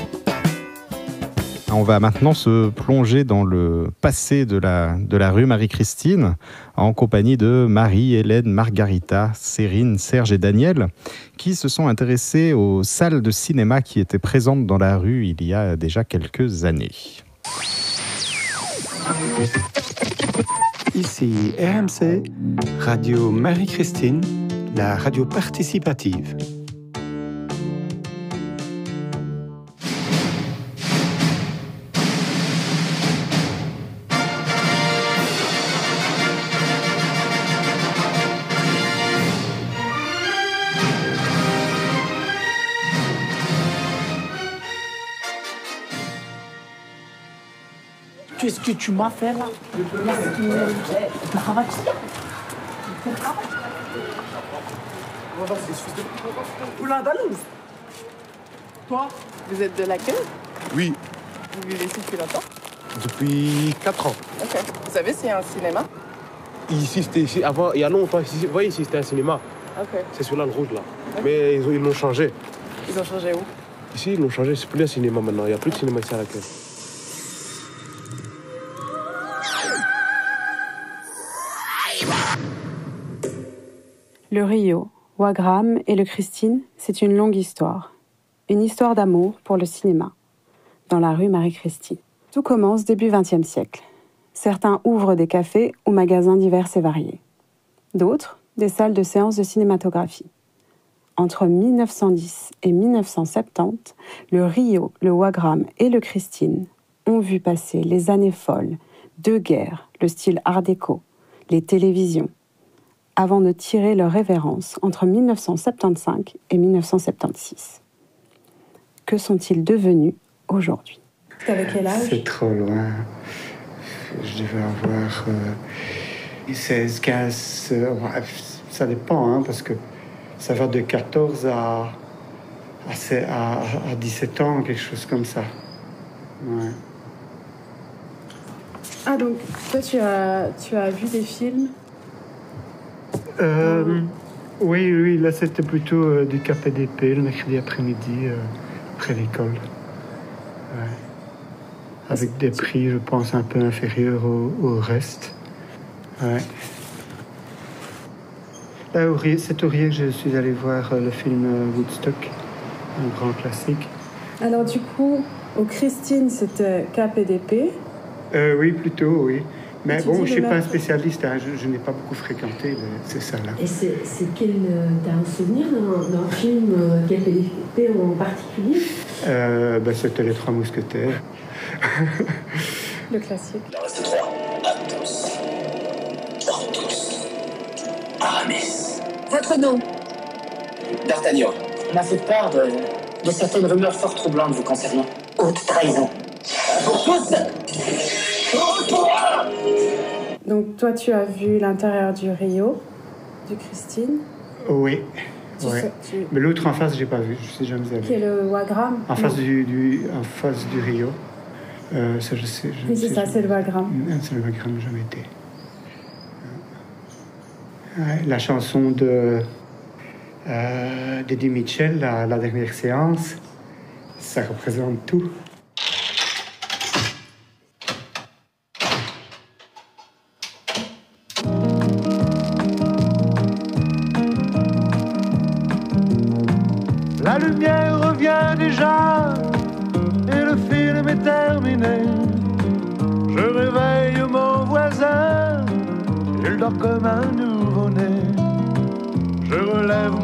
[SPEAKER 4] On va maintenant se plonger dans le passé de la, de la rue Marie-Christine en compagnie de Marie, Hélène, Margarita, Sérine, Serge et Daniel qui se sont intéressés aux salles de cinéma qui étaient présentes dans la rue il y a déjà quelques années.
[SPEAKER 32] Ici RMC, Radio Marie-Christine, la radio participative.
[SPEAKER 33] Qu'est-ce que tu m'as fait là
[SPEAKER 2] Poulain d'Alouse
[SPEAKER 33] Toi, vous êtes de l'accueil
[SPEAKER 18] Oui,
[SPEAKER 33] Vous vivez ici depuis longtemps
[SPEAKER 18] depuis 4 ans.
[SPEAKER 33] Ok. Vous savez, c'est un cinéma
[SPEAKER 18] Ici, c'était ici, avant, il y a longtemps, ici, vous voyez, ici, c'était un cinéma.
[SPEAKER 33] Ok.
[SPEAKER 18] C'est sur l'âne rouge, là. Mais ils ont- ils l'ont changé.
[SPEAKER 33] Ils ont changé où
[SPEAKER 18] Ici, ils l'ont changé, c'est plus un cinéma maintenant. Il n'y a plus de cinéma ici à l'accueil.
[SPEAKER 34] Le Rio, Wagram et le Christine, c'est une longue histoire. Une histoire d'amour pour le cinéma, dans la rue Marie-Christine. Tout commence début XXe siècle. Certains ouvrent des cafés ou magasins divers et variés. D'autres, des salles de séances de cinématographie. Entre 1910 et 1970, le Rio, le Wagram et le Christine ont vu passer les années folles, deux guerres, le style art déco, les télévisions, avant de tirer leur révérence entre 1975 et 1976. Que sont-ils devenus aujourd'hui? T'avais quel âge?
[SPEAKER 35] C'est trop loin. Je devais avoir euh, 16, 15, euh, ouais, ça dépend, hein, parce que ça va de 14 à, à, se- à- à 17 ans, quelque chose comme ça. Ouais.
[SPEAKER 34] Ah donc toi tu as, tu as vu des films?
[SPEAKER 35] Euh, oui, oui, là c'était plutôt euh, du KPDP le mercredi après-midi, euh, après l'école. Ouais. Avec des prix, je pense, un peu inférieurs au, au reste. Ouais. Là, c'est au Rio que je suis allé voir le film Woodstock, un grand classique.
[SPEAKER 34] Alors du coup, au Christine c'était KPDP.
[SPEAKER 35] Euh, oui, plutôt, oui. Mais bon, je
[SPEAKER 34] le
[SPEAKER 35] suis pas un spécialiste, hein, je, je n'ai pas beaucoup fréquenté le- ces salles-là.
[SPEAKER 36] Et c'est c'est quel. euh, T'as un souvenir d'un film euh, KPDP en particulier?
[SPEAKER 35] Euh, ben, c'était Les Trois Mousquetaires.
[SPEAKER 34] Le classique.
[SPEAKER 2] Il en reste trois. Athos. Porthos. Aramis.
[SPEAKER 37] Votre nom?
[SPEAKER 2] D'Artagnan.
[SPEAKER 37] On m'a fait part de, de certaines rumeurs fort troublantes vous concernant. Haute trahison.
[SPEAKER 2] Pour tous Pour toi
[SPEAKER 34] Donc toi tu as vu l'intérieur du Rio, du Christine,
[SPEAKER 35] Oui.
[SPEAKER 34] Tu
[SPEAKER 35] ouais.
[SPEAKER 34] sais- tu-
[SPEAKER 35] Mais l'autre en face, j'ai pas vu, je sais jamais
[SPEAKER 34] qui est le Wagram.
[SPEAKER 35] En face du, du- en face du Rio. Euh, ça, je sais. Je
[SPEAKER 34] Oui c'est ça, c'est le Wagram.
[SPEAKER 35] C'est le Wagram, jamais été. Ouais, la chanson de euh, d'Eddie Mitchell, la, la dernière séance, ça représente tout.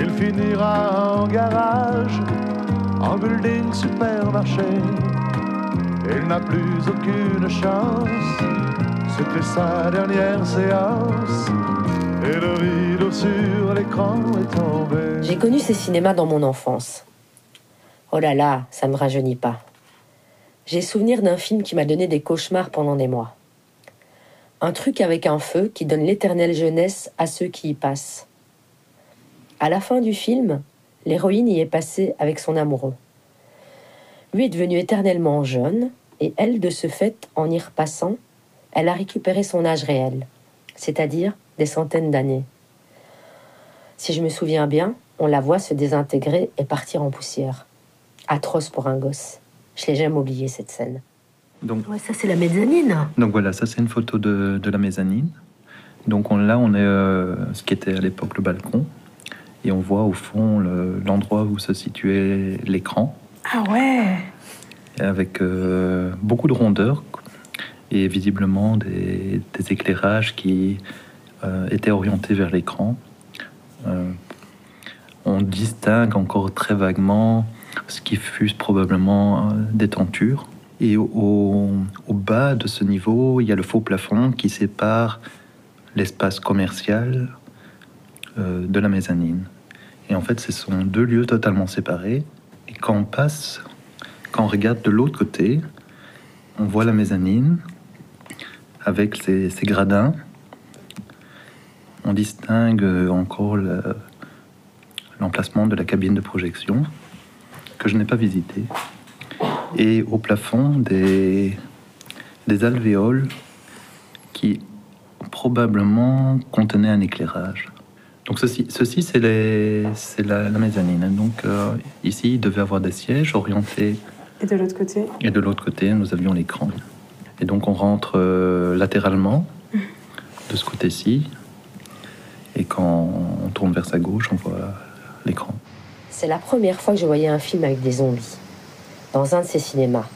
[SPEAKER 38] Il finira en garage, en building supermarché. Il n'a plus aucune chance, c'était sa dernière séance. Et le rideau sur l'écran est tombé.
[SPEAKER 36] J'ai connu ces cinémas dans mon enfance. Oh là là, ça me rajeunit pas. J'ai souvenir d'un film qui m'a donné des cauchemars pendant des mois. Un truc avec un feu qui donne l'éternelle jeunesse à ceux qui y passent. À la fin du film, l'héroïne y est passée avec son amoureux. Lui est devenu éternellement jeune, et elle, de ce fait, en y repassant, elle a récupéré son âge réel, c'est-à-dire des centaines d'années. Si je me souviens bien, on la voit se désintégrer et partir en poussière. Atroce pour un gosse. Je l'ai jamais oublié cette scène.
[SPEAKER 39] Donc,
[SPEAKER 40] Ouais, ça, c'est la mezzanine.
[SPEAKER 39] donc voilà, ça c'est une photo de, de la mezzanine. Donc on, là, on est euh, ce qui était à l'époque le balcon. Et on voit au fond le- l'endroit où se situait l'écran,
[SPEAKER 34] Ah ouais
[SPEAKER 39] avec euh, beaucoup de rondeur et visiblement des, des éclairages qui euh, étaient orientés vers l'écran. Euh, on distingue encore très vaguement ce qui fut probablement des tentures. Et au bas de ce niveau, il y a le faux plafond qui sépare l'espace commercial euh, de la mezzanine. Et en fait, ce sont deux lieux totalement séparés. Et quand on passe, quand on regarde de l'autre côté, on voit la mezzanine avec ses, gradins. On distingue euh, encore le- l'emplacement de la cabine de projection que je n'ai pas visité. Et au plafond, des, des alvéoles qui probablement contenaient un éclairage. Donc ceci, ceci c'est les- c'est la, la mezzanine. Donc euh, ici, il devait avoir des sièges orientés
[SPEAKER 34] Et de l'autre côté
[SPEAKER 39] et de l'autre côté, nous avions l'écran. Et donc on rentre euh, latéralement de ce côté-ci. Et quand on tourne vers sa gauche, on voit l'écran.
[SPEAKER 36] C'est la première fois que je voyais un film avec des zombies, dans un de ces cinémas.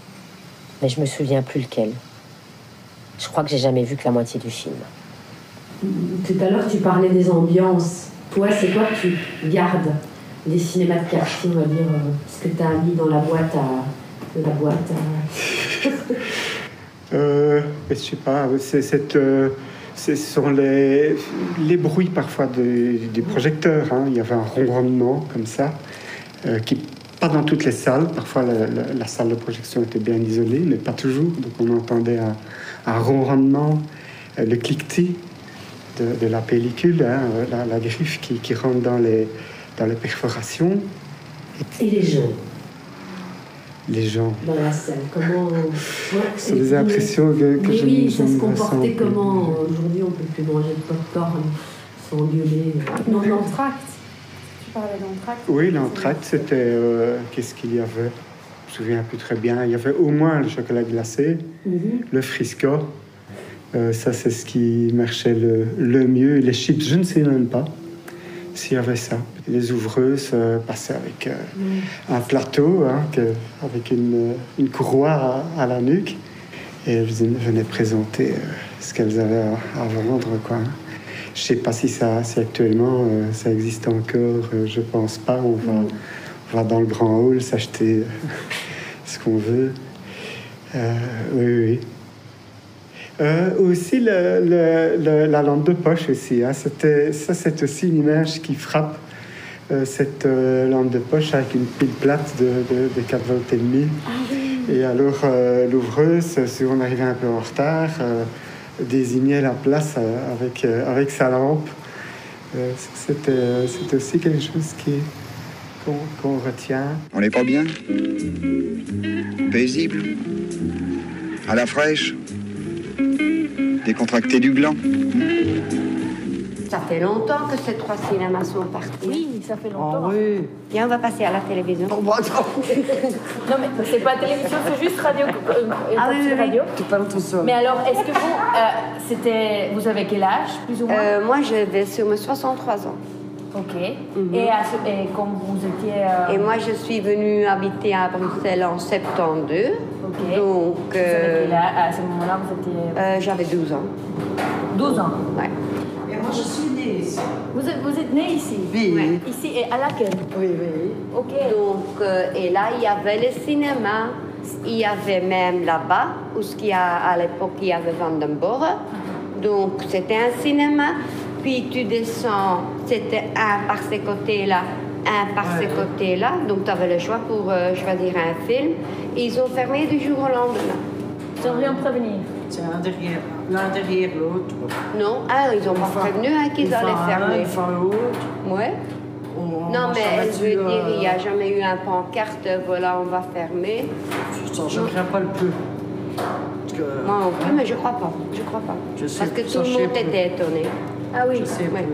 [SPEAKER 36] Mais je me souviens plus lequel. Je crois que j'ai jamais vu que la moitié du film.
[SPEAKER 40] Tout à l'heure, tu parlais des ambiances. Toi, c'est quoi que tu gardes des cinémas de quartier, on va dire, euh, ce que tu as mis dans la boîte à. La boîte.
[SPEAKER 35] Euh, je sais pas, c'est cette, euh, ce sont les, les bruits parfois des, des projecteurs. hein. Il y avait un ronronnement comme ça, euh, qui pas dans toutes les salles. Parfois la, salle de projection était bien isolée, mais pas toujours. Donc on entendait un, un ronronnement, le cliquetis de, de la pellicule, hein, euh, la, la griffe qui, qui rentre dans les, dans les perforations.
[SPEAKER 40] Et les gens
[SPEAKER 35] Les gens.
[SPEAKER 40] dans la salle, comment. Ouais,
[SPEAKER 35] C'est des impressions que, que je,
[SPEAKER 40] oui,
[SPEAKER 35] je
[SPEAKER 40] ça se
[SPEAKER 35] ne
[SPEAKER 40] comportait
[SPEAKER 35] ressens
[SPEAKER 40] comment Aujourd'hui, on peut plus manger de popcorn sans gueuler.
[SPEAKER 34] Non, l'entracte. Tu parlais d'entracte
[SPEAKER 35] Oui, l'entracte, c'était. euh, Qu'est-ce qu'il y avait? Je me souviens plus très bien. Il y avait au moins le chocolat glacé,
[SPEAKER 40] Mhm.
[SPEAKER 35] le frisco. Euh, ça, c'est ce qui marchait le, mieux. Les chips, je ne sais même pas s'il y avait ça. Les ouvreuses euh, passaient avec euh, un plateau, hein, avec une, courroie à, la nuque. Et elles venaient présenter ce qu'elles avaient à, vendre. Quoi. Je ne sais pas si, ça, si actuellement ça existe encore. je pense pas. On va, on va dans le grand hall s'acheter ce qu'on veut. Oui, oui. Euh, aussi le- le- le- la lampe de poche aussi. hein. C'était, ça, c'est aussi une image qui frappe. euh, cette euh, lampe de poche avec une pile plate de, de, de 4 volts et demi. Et alors euh, l'ouvreuse, si on arrivait un peu en retard, euh, désignait la place euh, avec, euh, avec sa lampe. Euh, c'était, aussi quelque chose qui, qu'on, qu'on retient.
[SPEAKER 41] On n'est pas bien? Paisible? À la fraîche? Décontracté du gland
[SPEAKER 40] fait longtemps que ces trois cinémas sont partis.
[SPEAKER 9] Oui, ça fait longtemps.
[SPEAKER 40] Oh oui. Viens, on va passer à la télévision.
[SPEAKER 9] non, mais c'est pas télévision, c'est juste radio. euh,
[SPEAKER 40] Ah oui,
[SPEAKER 9] radio.
[SPEAKER 40] Tu parles tout seul.
[SPEAKER 9] Mais alors, est-ce que vous, euh, c'était, vous avez quel âge, plus ou moins?
[SPEAKER 40] Euh, moi, je vais sur mes 63 ans.
[SPEAKER 9] Ok. et, à ce- et quand vous étiez. euh,
[SPEAKER 40] Et moi, je suis venue habiter à Bruxelles en 72.
[SPEAKER 9] Ok.
[SPEAKER 40] Donc, euh,
[SPEAKER 9] À ce moment-là, vous étiez.
[SPEAKER 40] euh, j'avais 12 ans.
[SPEAKER 9] 12 ans
[SPEAKER 40] Ouais.
[SPEAKER 42] Et moi, je suis née ici.
[SPEAKER 9] Vous êtes, vous êtes né ici?
[SPEAKER 42] Oui.
[SPEAKER 9] Ouais. Ici, et à laquelle
[SPEAKER 42] Oui, oui.
[SPEAKER 9] Ok.
[SPEAKER 40] Donc, euh, et là, il y avait le cinéma. Il y avait même là-bas, où ce qu'il y a, à l'époque, il y avait Vandenborre. Donc, c'était un cinéma. Puis tu descends, c'était un par ces côtés-là, un par ces côtés-là. Donc, tu avais le choix pour euh, choisir un film. Et ils ont fermé du jour au lendemain.
[SPEAKER 9] Sans rien prévenir
[SPEAKER 42] C'est un derrière, l'un derrière l'autre.
[SPEAKER 40] Non, ah, ils ont pas prévenu hein, qu'ils allaient fermer.
[SPEAKER 42] une fois l'autre.
[SPEAKER 40] Ouais.
[SPEAKER 42] On-
[SPEAKER 40] Non,
[SPEAKER 42] on
[SPEAKER 40] mais je veux dire, il n'y a
[SPEAKER 42] euh,
[SPEAKER 40] jamais eu un pancarte, voilà, on va fermer.
[SPEAKER 42] Je ne crains pas le peu. Que
[SPEAKER 40] Moi non plus, mais je crois pas. Je crois pas.
[SPEAKER 42] Je sais
[SPEAKER 40] Parce que tout le monde
[SPEAKER 42] plus.
[SPEAKER 40] était étonné.
[SPEAKER 9] Ah oui.
[SPEAKER 42] je sais
[SPEAKER 40] Ouais.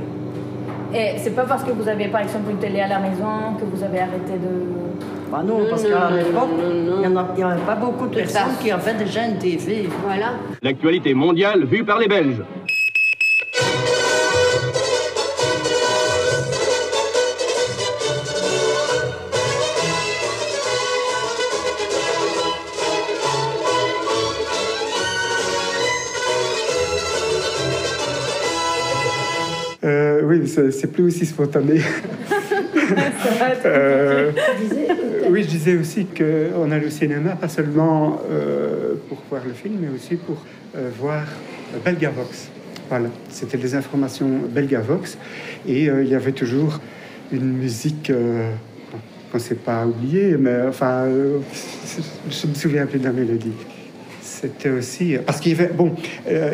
[SPEAKER 9] Et c'est pas parce que vous avez par exemple une télé à la maison que vous avez arrêté de.
[SPEAKER 42] Bah non,
[SPEAKER 40] Non,
[SPEAKER 42] parce
[SPEAKER 40] non,
[SPEAKER 42] qu'à
[SPEAKER 40] non,
[SPEAKER 42] l'époque, il n'y avait pas beaucoup de personnes qui avaient déjà une TV.
[SPEAKER 40] Voilà.
[SPEAKER 41] L'actualité mondiale vue par les Belges.
[SPEAKER 35] C'est plus aussi spontané. Euh, oui, je disais aussi qu'on allait au cinéma, pas seulement euh, pour voir le film, mais aussi pour euh, voir Belgavox. Voilà, c'était des informations Belgavox. Et euh, il y avait toujours une musique qu'on ne s'est pas oubliée, mais enfin, je me souviens plus de la mélodie. C'était aussi. Parce qu'il y avait. Bon,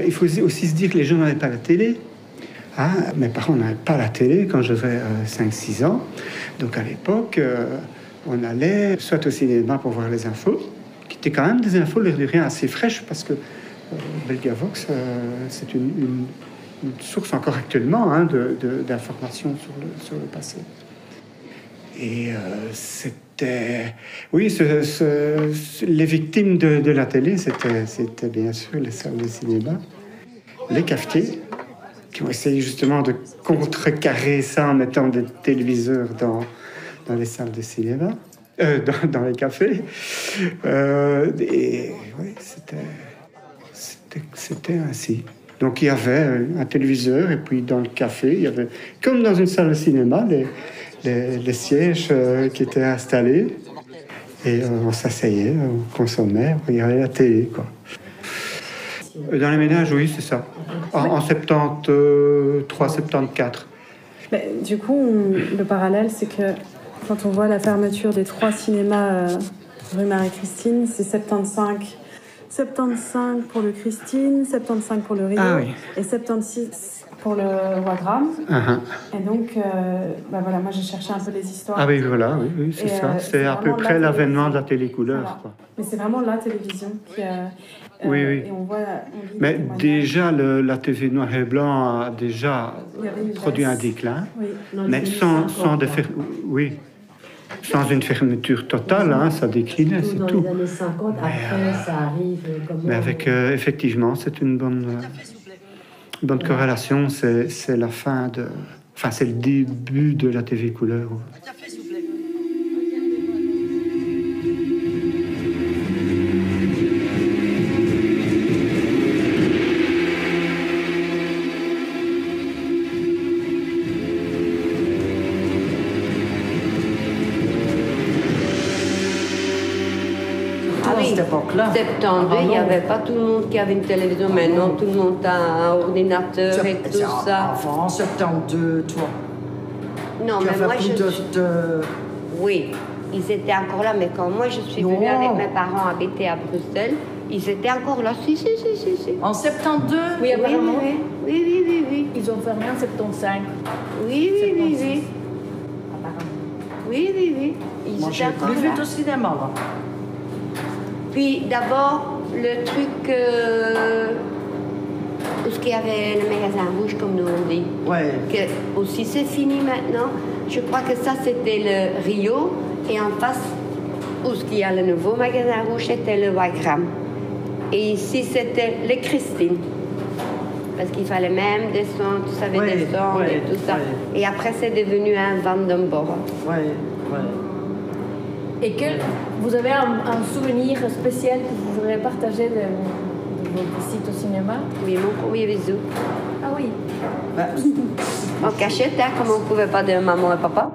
[SPEAKER 35] il faut aussi se dire que les gens n'avaient pas la télé. Hein, mes parents n'avaient pas la télé quand j'avais 5-6 ans. Donc à l'époque, euh, on allait soit au cinéma pour voir les infos, qui étaient quand même des infos, de rien, assez fraîches, parce que euh, Belgavox, euh, c'est une, source encore actuellement hein, d'informations sur le, sur le passé. Et euh, c'était. Oui, les victimes de, la télé, c'était c'était bien sûr les salles de cinéma, les cafetiers, qui ont essayé justement de contrecarrer ça en mettant des téléviseurs dans, dans les salles de cinéma, euh, dans, les cafés. Euh, et oui, c'était- ainsi. Donc il y avait un téléviseur et puis dans le café, il y avait, comme dans une salle de cinéma, les, les, sièges euh, qui étaient installés. Et on s'asseyait, on consommait, on regardait la télé. Quoi. Euh, Dans les ménages, oui, c'est ça. En, en 73, 74.
[SPEAKER 34] Mais du coup, on- le parallèle, c'est que quand on voit la fermeture des trois cinémas euh, rue Marie-Christine, c'est 75. 75 pour le Christine, 75 pour le Rio
[SPEAKER 35] Ah oui.
[SPEAKER 34] et 76 pour le Wagram.
[SPEAKER 35] Ah,
[SPEAKER 34] Et donc, euh, bah voilà, moi j'ai cherché un peu les histoires.
[SPEAKER 35] Ah oui, voilà, oui, oui c'est ça.
[SPEAKER 34] euh,
[SPEAKER 35] c'est à peu près
[SPEAKER 34] la
[SPEAKER 35] l'avènement de la télécouleur.
[SPEAKER 34] Voilà.
[SPEAKER 35] quoi.
[SPEAKER 34] Mais c'est vraiment la télévision qui a. euh,
[SPEAKER 35] Oui, oui.
[SPEAKER 34] Et on voit. on
[SPEAKER 35] Mais déjà, le- la TV noir et blanc a déjà produit un déclin.
[SPEAKER 34] Oui.
[SPEAKER 35] Mais sans, sans, fer- oui, sans une fermeture totale, hein, ça déclinait,
[SPEAKER 40] Tout
[SPEAKER 35] c'est
[SPEAKER 40] dans
[SPEAKER 35] tout.
[SPEAKER 40] les années 50, après, ça arrive comme.
[SPEAKER 35] Mais avec, euh, effectivement, c'est une bonne, euh, bonne corrélation. C'est c'est la fin de. Enfin, c'est le début de la TV couleur.
[SPEAKER 40] 72,
[SPEAKER 42] Ah
[SPEAKER 40] il n'y avait pas tout le monde qui avait une télévision. Maintenant, tout le monde a un ordinateur et tout
[SPEAKER 42] C'est-
[SPEAKER 40] ça.
[SPEAKER 42] Avant 72, toi.
[SPEAKER 40] Non,
[SPEAKER 42] Tu
[SPEAKER 40] mais moi, je
[SPEAKER 42] de- de-
[SPEAKER 40] Oui, ils étaient encore là, mais quand moi, je suis venue avec mes parents habiter à Bruxelles, ils étaient encore là. Si, si, si, si, si.
[SPEAKER 42] En 72
[SPEAKER 9] Oui,
[SPEAKER 40] Oui,
[SPEAKER 9] apparemment.
[SPEAKER 40] oui, oui, oui, oui, oui.
[SPEAKER 9] Ils ont fermé en 75.
[SPEAKER 40] Oui, oui, oui, oui.
[SPEAKER 9] Apparemment.
[SPEAKER 40] Oui, oui, oui. Ils
[SPEAKER 42] Moi,
[SPEAKER 40] étaient encore
[SPEAKER 42] plus vu de cinéma, là.
[SPEAKER 40] Puis d'abord, le truc euh, où ce qu'il y avait le magasin rouge, comme nous on dit.
[SPEAKER 43] Ouais.
[SPEAKER 40] Que aussi c'est fini maintenant. Je crois que ça c'était le Rio et en face où il y a le nouveau magasin rouge c'était le Wagram. Et ici c'était le Christine. Parce qu'il fallait même descendre, tu savais
[SPEAKER 43] Ouais,
[SPEAKER 40] descendre
[SPEAKER 43] ouais,
[SPEAKER 40] et tout ça.
[SPEAKER 43] ouais.
[SPEAKER 40] Et après c'est devenu un Vandenborg.
[SPEAKER 43] Ouais, ouais.
[SPEAKER 42] Et que vous avez un, un souvenir spécial que vous voudriez partager de, de votre visite au cinéma?
[SPEAKER 40] Oui, mon premier bisou.
[SPEAKER 42] Ah oui.
[SPEAKER 40] En cachette, hein, comme on ne pouvait pas dire maman et papa.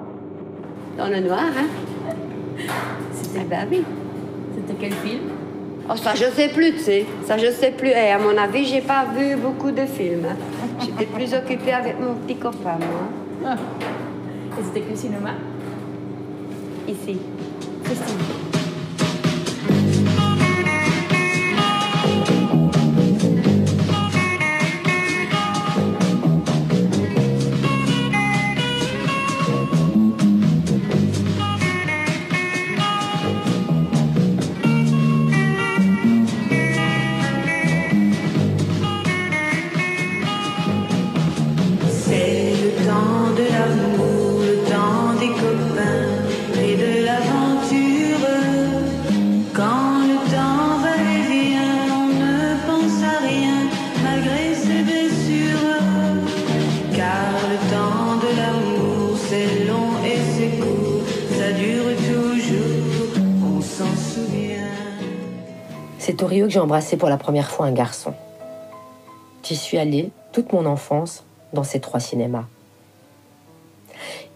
[SPEAKER 40] Dans le noir, hein. C'était bah oui.
[SPEAKER 42] C'était quel film?
[SPEAKER 40] Oh, ça, je sais plus, tu sais. Ça, je sais plus. Et à mon avis, j'ai pas vu beaucoup de films. hein. J'étais plus occupée avec mon petit copain, moi.
[SPEAKER 42] Ah. Et c'était quel cinéma?
[SPEAKER 40] Ici.
[SPEAKER 42] Christine.
[SPEAKER 44] C'est C'est
[SPEAKER 36] au Rio que j'ai embrassé pour la première fois un garçon. J'y suis allée toute mon enfance dans ces trois cinémas.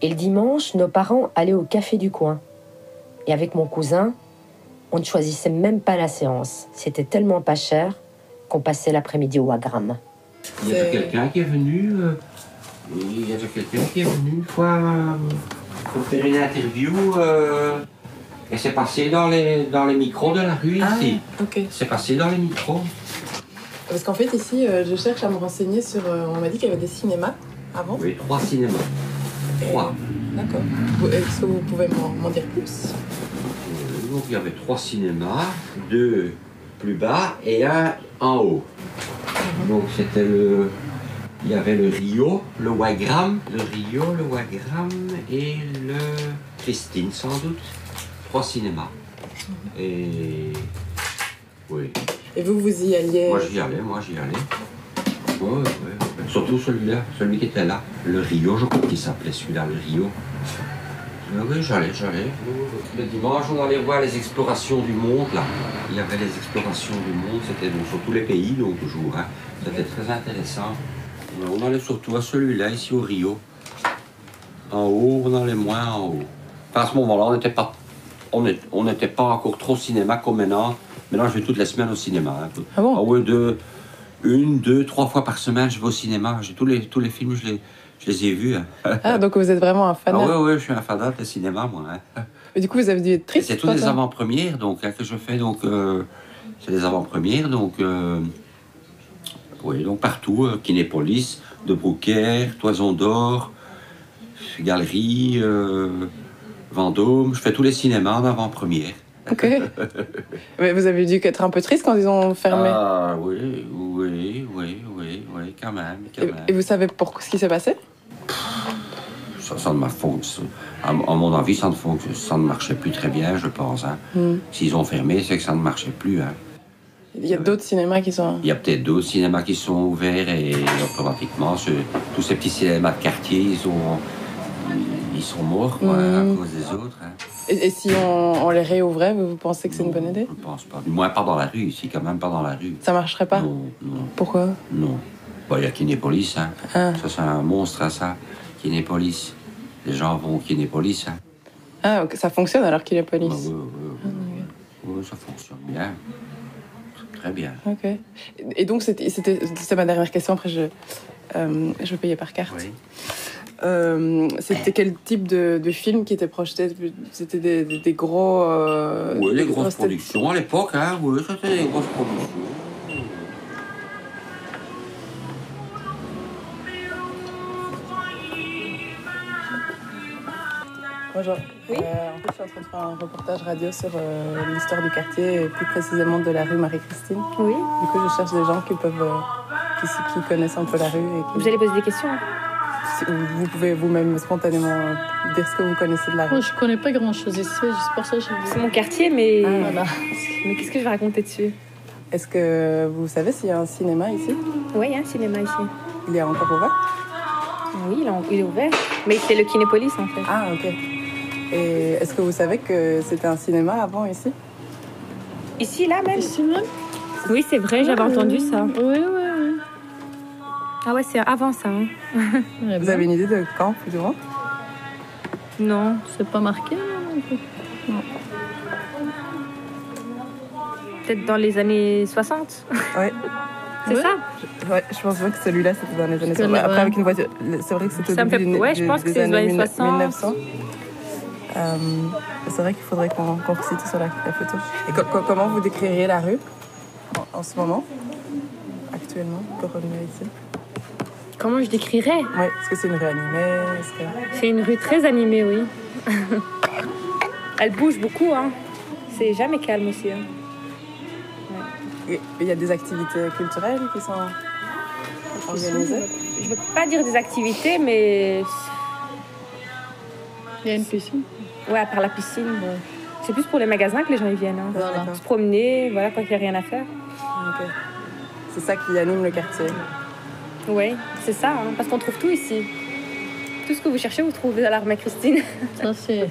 [SPEAKER 36] Et le dimanche, nos parents allaient au café du coin. Et avec mon cousin, on ne choisissait même pas la séance. C'était tellement pas cher qu'on passait l'après-midi au Wagram.
[SPEAKER 45] Il y avait quelqu'un qui est venu. euh, il y avait quelqu'un qui est venu une fois euh, pour faire une interview. euh, et c'est passé dans les, dans les micros de la rue
[SPEAKER 33] Ah,
[SPEAKER 45] ici.
[SPEAKER 33] ok.
[SPEAKER 45] C'est passé dans les micros.
[SPEAKER 33] Parce qu'en fait, ici, euh, je cherche à me renseigner sur. euh, on m'a dit qu'il y avait des cinémas avant.
[SPEAKER 45] Oui, trois cinémas. Trois.
[SPEAKER 33] D'accord. Est-ce que vous pouvez m'en dire plus?
[SPEAKER 45] Euh, Donc il y avait trois cinémas, deux plus bas et un en haut. Donc c'était le. Il y avait le Rio, le Wagram, le Rio, le Wagram et le Christine sans doute. Trois cinémas. Et. Oui.
[SPEAKER 33] Et vous, vous y alliez
[SPEAKER 45] Moi j'y allais, moi j'y allais. Ouais, ouais, ouais. Surtout celui-là, celui qui était là. Le Rio, je crois qu'il s'appelait celui-là, le Rio. Oui, j'allais, j'allais. Le dimanche, on allait voir les explorations du monde, là. Il y avait les explorations du monde, c'était donc sur tous les pays, donc toujours. hein. C'était très intéressant. On allait surtout à celui-là, ici au Rio. En haut, on allait moins en haut. Enfin, à ce moment-là, on n'était pas, on n'était pas encore trop cinéma comme maintenant. Maintenant, je vais toutes les semaines au cinéma. hein.
[SPEAKER 33] Ah bon?
[SPEAKER 45] Ouais, deux, une, deux, trois fois par semaine, je vais au cinéma. J'ai tous les, tous les films, je les, je les ai vus. hein.
[SPEAKER 33] Ah, donc vous êtes vraiment un fan.
[SPEAKER 45] Ah ouais, je suis un fanat de cinéma, moi. hein.
[SPEAKER 33] Et du coup, vous avez dû être triste.
[SPEAKER 45] c'est tous
[SPEAKER 33] quoi,
[SPEAKER 45] les avant-premières donc, que je fais. Donc, euh, c'est les avant-premières. Donc, euh, oui, donc partout. Euh, Kinépolis, De Brouckère, Toison d'Or, Galerie, Vendôme. Je fais tous les cinémas en avant-première.
[SPEAKER 33] Ok. Mais vous avez dû être un peu triste quand ils ont fermé.
[SPEAKER 45] Ah oui, oui, oui, oui, oui, quand même. Quand
[SPEAKER 33] Et,
[SPEAKER 45] même.
[SPEAKER 33] et vous savez pourquoi ce qui s'est passé?
[SPEAKER 45] Ça, ça ne m'a à, à mon avis, ça ne, fonc- ça ne marchait plus très bien, je pense. hein.
[SPEAKER 33] Hmm.
[SPEAKER 45] S'ils ont fermé, c'est que ça ne marchait plus. hein.
[SPEAKER 33] Il y a d'autres cinémas qui sont.
[SPEAKER 45] Il y a peut-être d'autres cinémas qui sont ouverts et automatiquement, ce- tous ces petits cinémas de quartier, ils, sont ils, sont morts quoi,
[SPEAKER 33] Mhm.
[SPEAKER 45] à cause des autres. hein.
[SPEAKER 33] Et, et si on, on les réouvrait, vous, pensez que c'est une bonne idée?
[SPEAKER 45] Je pense pas. Du moins, pas dans la rue, ici, quand même, pas dans la rue.
[SPEAKER 33] Ça marcherait pas?
[SPEAKER 45] Non, non,
[SPEAKER 33] Pourquoi?
[SPEAKER 45] Non. Il y a Kinépolis, hein.
[SPEAKER 33] Ah.
[SPEAKER 45] Ça, c'est un monstre, hein, ça. Kinépolis. Les gens vont au Kinépolis, hein.
[SPEAKER 33] Ah, ok, ça fonctionne alors qu'il est police.
[SPEAKER 45] Ah, oui, oui, oui. Oui, ça fonctionne bien. Très bien.
[SPEAKER 33] Ok. Et donc, c'était ma dernière question. Après, je, euh, je vais payer par carte. Euh, c'était quel type de, de film qui était projeté? C'était des, des- des gros. euh,
[SPEAKER 45] Oui,
[SPEAKER 33] des
[SPEAKER 45] les grosses productions à l'époque, hein. Oui, c'était des grosses productions.
[SPEAKER 33] Bonjour. Oui. en fait, je suis en train de faire un reportage radio sur euh, l'histoire du quartier et plus précisément de la rue Marie-Christine.
[SPEAKER 42] Oui.
[SPEAKER 33] Du coup, je cherche des gens qui peuvent euh, qui, qui connaissent un peu la rue. Et qui-
[SPEAKER 6] Vous allez poser des questions hein
[SPEAKER 33] Vous pouvez vous-même spontanément dire ce que vous connaissez de la rue.
[SPEAKER 6] Moi, je connais pas grand-chose ici, c'est pour ça que C'est mon quartier, mais... Mais qu'est-ce que je vais raconter dessus?
[SPEAKER 33] Est-ce que vous savez s'il y a un cinéma ici?
[SPEAKER 6] Oui, il y a un cinéma ici.
[SPEAKER 33] Il est encore ouvert?
[SPEAKER 6] Oui, il est, en- il est ouvert. Mais c'est le Kinépolis, en fait.
[SPEAKER 33] Ah, ok. Et est-ce que vous savez que c'était un cinéma avant ici?
[SPEAKER 6] Ici, là même? Ici même? Oui, c'est vrai, j'avais entendu ça. Oui, oui. Ah ouais, c'est avant ça. hein.
[SPEAKER 33] Vous avez une idée de quand, plus ou moins?
[SPEAKER 6] Non, c'est pas marqué. Non. Peut-être dans les années 60
[SPEAKER 33] Ouais.
[SPEAKER 6] C'est ça?
[SPEAKER 33] Ouais, je pense bien que celui-là, c'était dans les années
[SPEAKER 6] Que
[SPEAKER 33] 60.
[SPEAKER 6] le-
[SPEAKER 33] Après,
[SPEAKER 6] ouais.
[SPEAKER 33] avec une voiture, c'est vrai que c'était au début
[SPEAKER 6] fait-
[SPEAKER 33] du-
[SPEAKER 6] ouais, je pense que
[SPEAKER 33] des
[SPEAKER 6] c'est les
[SPEAKER 33] années
[SPEAKER 6] années
[SPEAKER 33] 1900.
[SPEAKER 6] 60.
[SPEAKER 33] 1900. Euh, c'est vrai qu'il faudrait qu'on qu'on resitue sur la, la photo. Et co- co- comment vous décririez la rue en, en ce moment, actuellement, pour revenir ici?
[SPEAKER 6] Comment je décrirais
[SPEAKER 33] Ouais, est-ce que c'est une rue animée que...
[SPEAKER 6] C'est une rue très animée, oui. Elle bouge beaucoup, hein. C'est jamais calme aussi. hein.
[SPEAKER 33] Il y a des activités culturelles qui sont organisées?
[SPEAKER 6] Je veux pas dire des activités, mais.
[SPEAKER 46] Il y a une piscine.
[SPEAKER 6] Ouais, à part la piscine. bon. C'est plus pour les magasins que les gens y viennent. hein.
[SPEAKER 33] Voilà.
[SPEAKER 6] Se promener, voilà, quand il n'y a rien à faire.
[SPEAKER 33] Ok. C'est ça qui anime le quartier.
[SPEAKER 6] Oui, c'est ça, hein, parce qu'on trouve tout ici. Tout ce que vous cherchez, vous trouvez à l'armée Christine.
[SPEAKER 46] Ça, c'est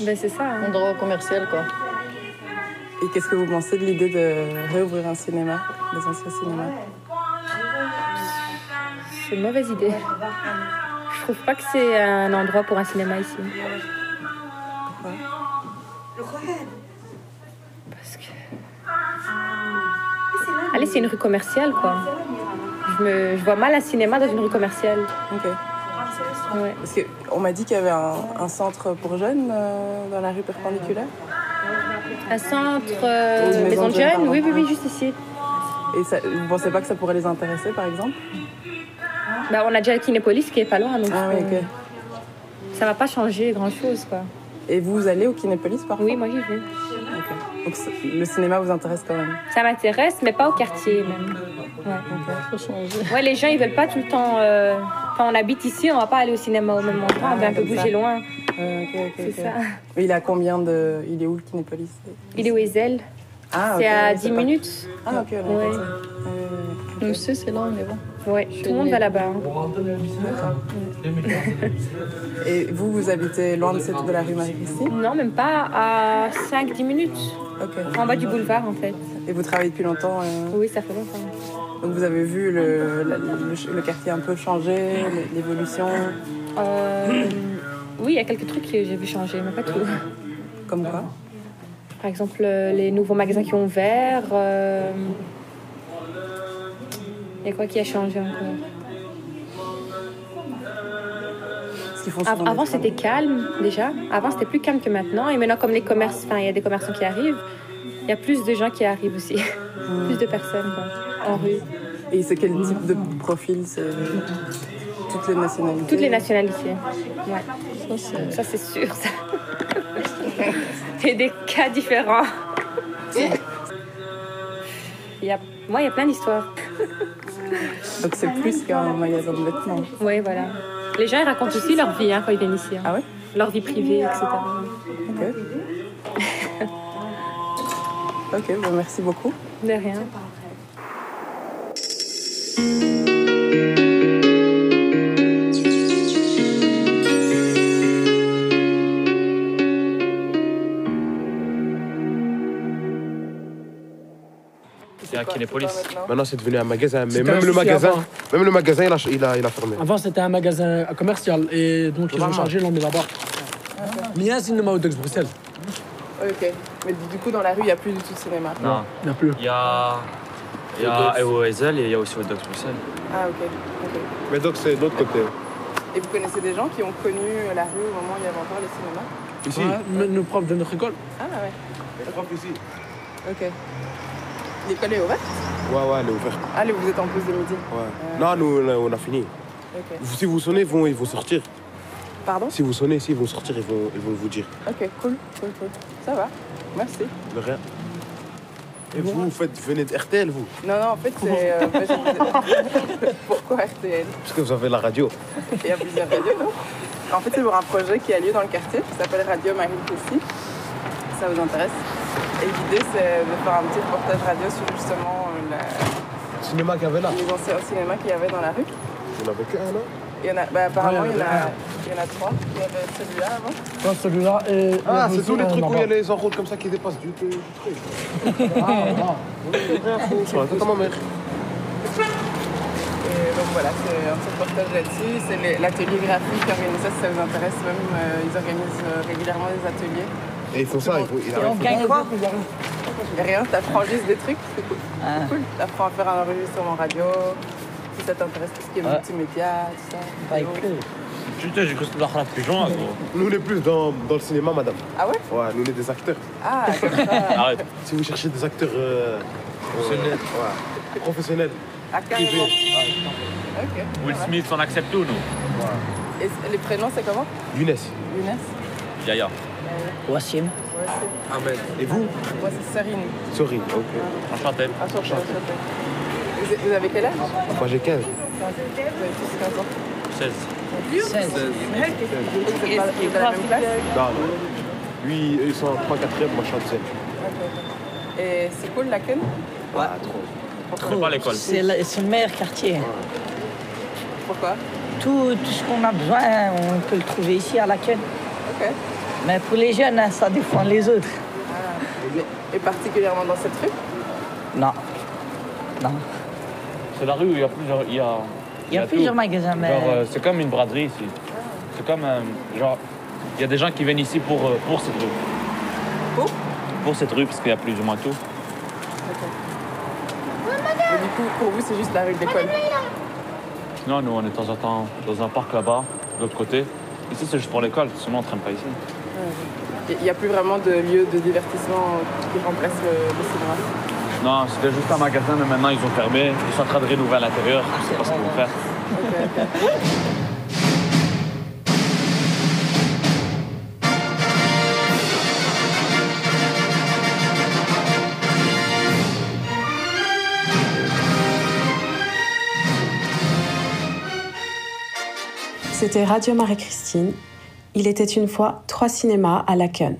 [SPEAKER 6] ben, c'est ça.
[SPEAKER 46] un endroit commercial, quoi.
[SPEAKER 33] Et qu'est-ce que vous pensez de l'idée de réouvrir un cinéma, des anciens cinémas?
[SPEAKER 6] C'est une mauvaise idée. Je trouve pas que c'est un endroit pour un cinéma ici. Parce que. Allez, c'est une rue commerciale, quoi. Je, me... je vois mal un cinéma dans une rue commerciale.
[SPEAKER 33] Ok.
[SPEAKER 6] Ouais.
[SPEAKER 33] Parce qu'on m'a dit qu'il y avait un, un centre pour jeunes euh, dans la rue perpendiculaire.
[SPEAKER 6] Un centre euh, maison de jeunes, oui, oui, oui, juste ici.
[SPEAKER 33] Et ça, vous pensez pas que ça pourrait les intéresser, par exemple?
[SPEAKER 6] Bah, on a déjà le Kinépolis qui est pas loin, donc
[SPEAKER 33] Ah oui,
[SPEAKER 6] euh,
[SPEAKER 33] ok.
[SPEAKER 6] ça va pas changer grand chose, quoi.
[SPEAKER 33] Et vous, vous allez au Kinépolis parfois
[SPEAKER 6] Oui, moi j'y vais.
[SPEAKER 33] Donc le cinéma vous intéresse quand même
[SPEAKER 6] Ça m'intéresse, mais pas au quartier même. Ouais. Ouais, les gens ils veulent pas tout le temps. euh, Quand on habite ici, on va pas aller au cinéma au même endroit, on va un peu
[SPEAKER 33] ça.
[SPEAKER 6] bouger loin.
[SPEAKER 33] Euh, ok, ok,
[SPEAKER 6] C'est
[SPEAKER 33] ok.
[SPEAKER 6] ça.
[SPEAKER 33] Il est à combien de. Il est où le Kinépolis?
[SPEAKER 6] Il est au Ezel?
[SPEAKER 33] Ah,
[SPEAKER 6] c'est à
[SPEAKER 33] ouais,
[SPEAKER 6] 10
[SPEAKER 33] c'est pas-
[SPEAKER 6] minutes.
[SPEAKER 33] Ah, ok, on
[SPEAKER 6] Ouais.
[SPEAKER 46] Nous aussi, c'est là, on est bon.
[SPEAKER 6] Ouais, tout le monde va là-bas. hein.
[SPEAKER 33] Et vous, vous habitez loin de, cette, de la rue Marie-Christine
[SPEAKER 6] Non, même pas à 5-10 minutes.
[SPEAKER 33] Ok.
[SPEAKER 6] En bas du boulevard en fait.
[SPEAKER 33] Et vous travaillez depuis longtemps euh,
[SPEAKER 6] Oui, ça fait longtemps.
[SPEAKER 33] Donc vous avez vu le, la- le, le quartier un peu changer, l'évolution?
[SPEAKER 6] Euh, oui, il y a quelques trucs que j'ai vu changer, mais pas tout.
[SPEAKER 33] Comme quoi?
[SPEAKER 6] Par exemple, euh, les nouveaux magasins qui ont ouvert. euh, Il y a quoi qui a changé encore? Av- Avant, c'était calme déjà. Avant, c'était plus calme que maintenant. Et maintenant, comme les commerces, enfin, il y a des commerçants qui arrivent, il y a plus de gens qui arrivent aussi. plus de personnes quoi, en rue.
[SPEAKER 33] Et c'est quel type de profil toutes les nationalités?
[SPEAKER 6] Toutes les nationalités. Ouais. Ça, c'est sûr. Ça. Et des cas différents. Il y a... Moi, il y a plein d'histoires.
[SPEAKER 33] Donc c'est plus qu'un magasin de vêtements.
[SPEAKER 6] Oui, voilà. Les gens, ils racontent aussi leur vie hein, quand ils viennent ici. hein.
[SPEAKER 33] Ah ouais?
[SPEAKER 6] Leur vie privée, etc.
[SPEAKER 33] Ok. ok, bon, merci beaucoup.
[SPEAKER 6] De rien.
[SPEAKER 44] C'est Kinépolis.
[SPEAKER 18] Maintenant, c'est devenu un magasin. Mais même le magasin, même le magasin, il a, il a, il a fermé.
[SPEAKER 42] Avant, c'était un magasin commercial et donc ils ont changé, ils l'ont mis là-bas. Mais il y a un cinéma au Dux Bruxelles.
[SPEAKER 33] Ok. Mais du coup, dans la rue, il n'y a plus du tout de cinéma.
[SPEAKER 44] Non.
[SPEAKER 42] Il n'y a plus.
[SPEAKER 44] Il y a, il y a et il y a aussi au Docs Bruxelles.
[SPEAKER 33] Ah, ok. ok.
[SPEAKER 18] Mais donc, c'est de l'autre côté.
[SPEAKER 33] Et vous connaissez des gens qui ont connu la rue au moment où il y avait encore les cinémas
[SPEAKER 18] Ici
[SPEAKER 42] Ouais, nos profs de notre école.
[SPEAKER 33] Ah, ouais.
[SPEAKER 18] Les profs ici.
[SPEAKER 33] Ok. L'école est ouverte
[SPEAKER 18] Ouais, ouais, elle est ouverte.
[SPEAKER 33] Allez, vous êtes en pause de midi.
[SPEAKER 18] Ouais. Non, nous, on a- on a fini. Si vous sonnez, ils vont, ils vont sortir.
[SPEAKER 33] Pardon
[SPEAKER 18] Si vous sonnez ici, ils vont sortir, ils vont, ils vont vous dire.
[SPEAKER 33] Ok, cool, cool, cool. Ça va. Merci.
[SPEAKER 18] De rien. Et vous, vous faites, venez de RTL, vous?
[SPEAKER 33] Non, non, en fait, c'est. euh, Pourquoi RTL
[SPEAKER 18] Parce que vous avez la radio.
[SPEAKER 33] Il y a plusieurs radios, non? En fait, c'est pour un projet qui a lieu dans le quartier, qui s'appelle Radio Marie Ça vous intéresse Et l'idée, c'est de faire un petit reportage radio sur justement euh, la-
[SPEAKER 18] Le cinéma qu'il y avait là.
[SPEAKER 33] les anciens cinémas qu'il y avait dans la rue.
[SPEAKER 18] Vous n'avez qu'un, là
[SPEAKER 33] Il y en a, bah, apparemment,
[SPEAKER 18] Ouais,
[SPEAKER 33] il y en a,
[SPEAKER 18] ouais.
[SPEAKER 33] il y en a trois. Il y avait celui-là avant.
[SPEAKER 42] Toi, celui-là et.
[SPEAKER 18] Ah, c'est tous les trucs où il y a les enrôles comme ça qui dépassent du, du truc.
[SPEAKER 42] Ah, ah.
[SPEAKER 18] À ma mère.
[SPEAKER 33] Et donc voilà, c'est un petit reportage là-dessus. C'est l'atelier graphique qui organise ça, si ça vous intéresse. Même, euh, ils organisent euh, régulièrement des ateliers.
[SPEAKER 18] Et ils font ça, ils font- ils
[SPEAKER 33] Et on gagne quoi Rien, t'apprends juste des trucs, c'est cool. C'est cool. T'apprends à faire un enregistrement radio, si ça t'intéresse tout ce qui est
[SPEAKER 42] Ouais.
[SPEAKER 33] multimédia, tout ça. vidéo.
[SPEAKER 18] Putain, j'ai cru que c'était la pigeon, Nous, on est plus dans, dans le cinéma, madame.
[SPEAKER 33] Ah ouais
[SPEAKER 18] Ouais, nous, on est des acteurs.
[SPEAKER 33] Ah, comme ça.
[SPEAKER 18] Arrête. Si vous cherchez des acteurs euh, professionnels, ouais, professionnels,
[SPEAKER 33] Ah, carrément.
[SPEAKER 44] Will. Smith, on accepte tout, nous.
[SPEAKER 33] Et c- les prénoms, c'est comment
[SPEAKER 18] Younes.
[SPEAKER 33] Younes
[SPEAKER 44] Yaya.
[SPEAKER 42] Wassim.
[SPEAKER 33] Ouais,
[SPEAKER 18] Amen. Et vous
[SPEAKER 33] Moi, c'est Sarine.
[SPEAKER 18] Sorry, ok.
[SPEAKER 44] Enchanté.
[SPEAKER 33] Enchanté. Vous, vous avez quel âge
[SPEAKER 18] Moi, j'ai 15.
[SPEAKER 33] Vous avez tous 15 ans.
[SPEAKER 44] 16.
[SPEAKER 33] 16. Vous êtes pas vous êtes à la même classe
[SPEAKER 18] Non, non. Lui, ils sont en 3 4 moi, je suis en 7
[SPEAKER 33] Ok. Et c'est cool la Ken
[SPEAKER 42] Ouais.
[SPEAKER 44] Trop. pas l'école.
[SPEAKER 42] C'est le, c'est le meilleur quartier.
[SPEAKER 33] Pourquoi
[SPEAKER 42] Tout, tout ce qu'on a besoin, on peut le trouver ici à la Ken.
[SPEAKER 33] Ok.
[SPEAKER 42] Mais pour les jeunes, hein, ça défend les autres.
[SPEAKER 33] Ah. Et particulièrement dans cette rue?
[SPEAKER 42] Non. Non.
[SPEAKER 44] C'est la rue où il y a plusieurs. Il y a,
[SPEAKER 42] Il y a plusieurs magasins, mais-
[SPEAKER 44] euh, c'est comme une braderie ici. C'est comme. euh, genre, il y a des gens qui viennent ici pour, euh, pour cette rue.
[SPEAKER 33] Pour?
[SPEAKER 44] Pour cette rue, parce qu'il y a plus ou moins tout.
[SPEAKER 33] Mais du coup, pour vous, c'est juste la rue de l'école
[SPEAKER 44] Sinon, nous, on est de temps en temps dans un parc là-bas, de l'autre côté. Ici, c'est juste pour l'école, sinon on ne traîne pas ici.
[SPEAKER 33] Il n'y a plus vraiment de lieu de divertissement qui remplace le, le cinéma.
[SPEAKER 44] Non, c'était juste un magasin, mais maintenant ils ont fermé. Ils sont en train de rénover à l'intérieur. Je sais pas ce qu'ils vont faire.
[SPEAKER 33] Ok, ok.
[SPEAKER 34] C'était Radio Marie-Christine. Il était une fois trois cinémas à Laken.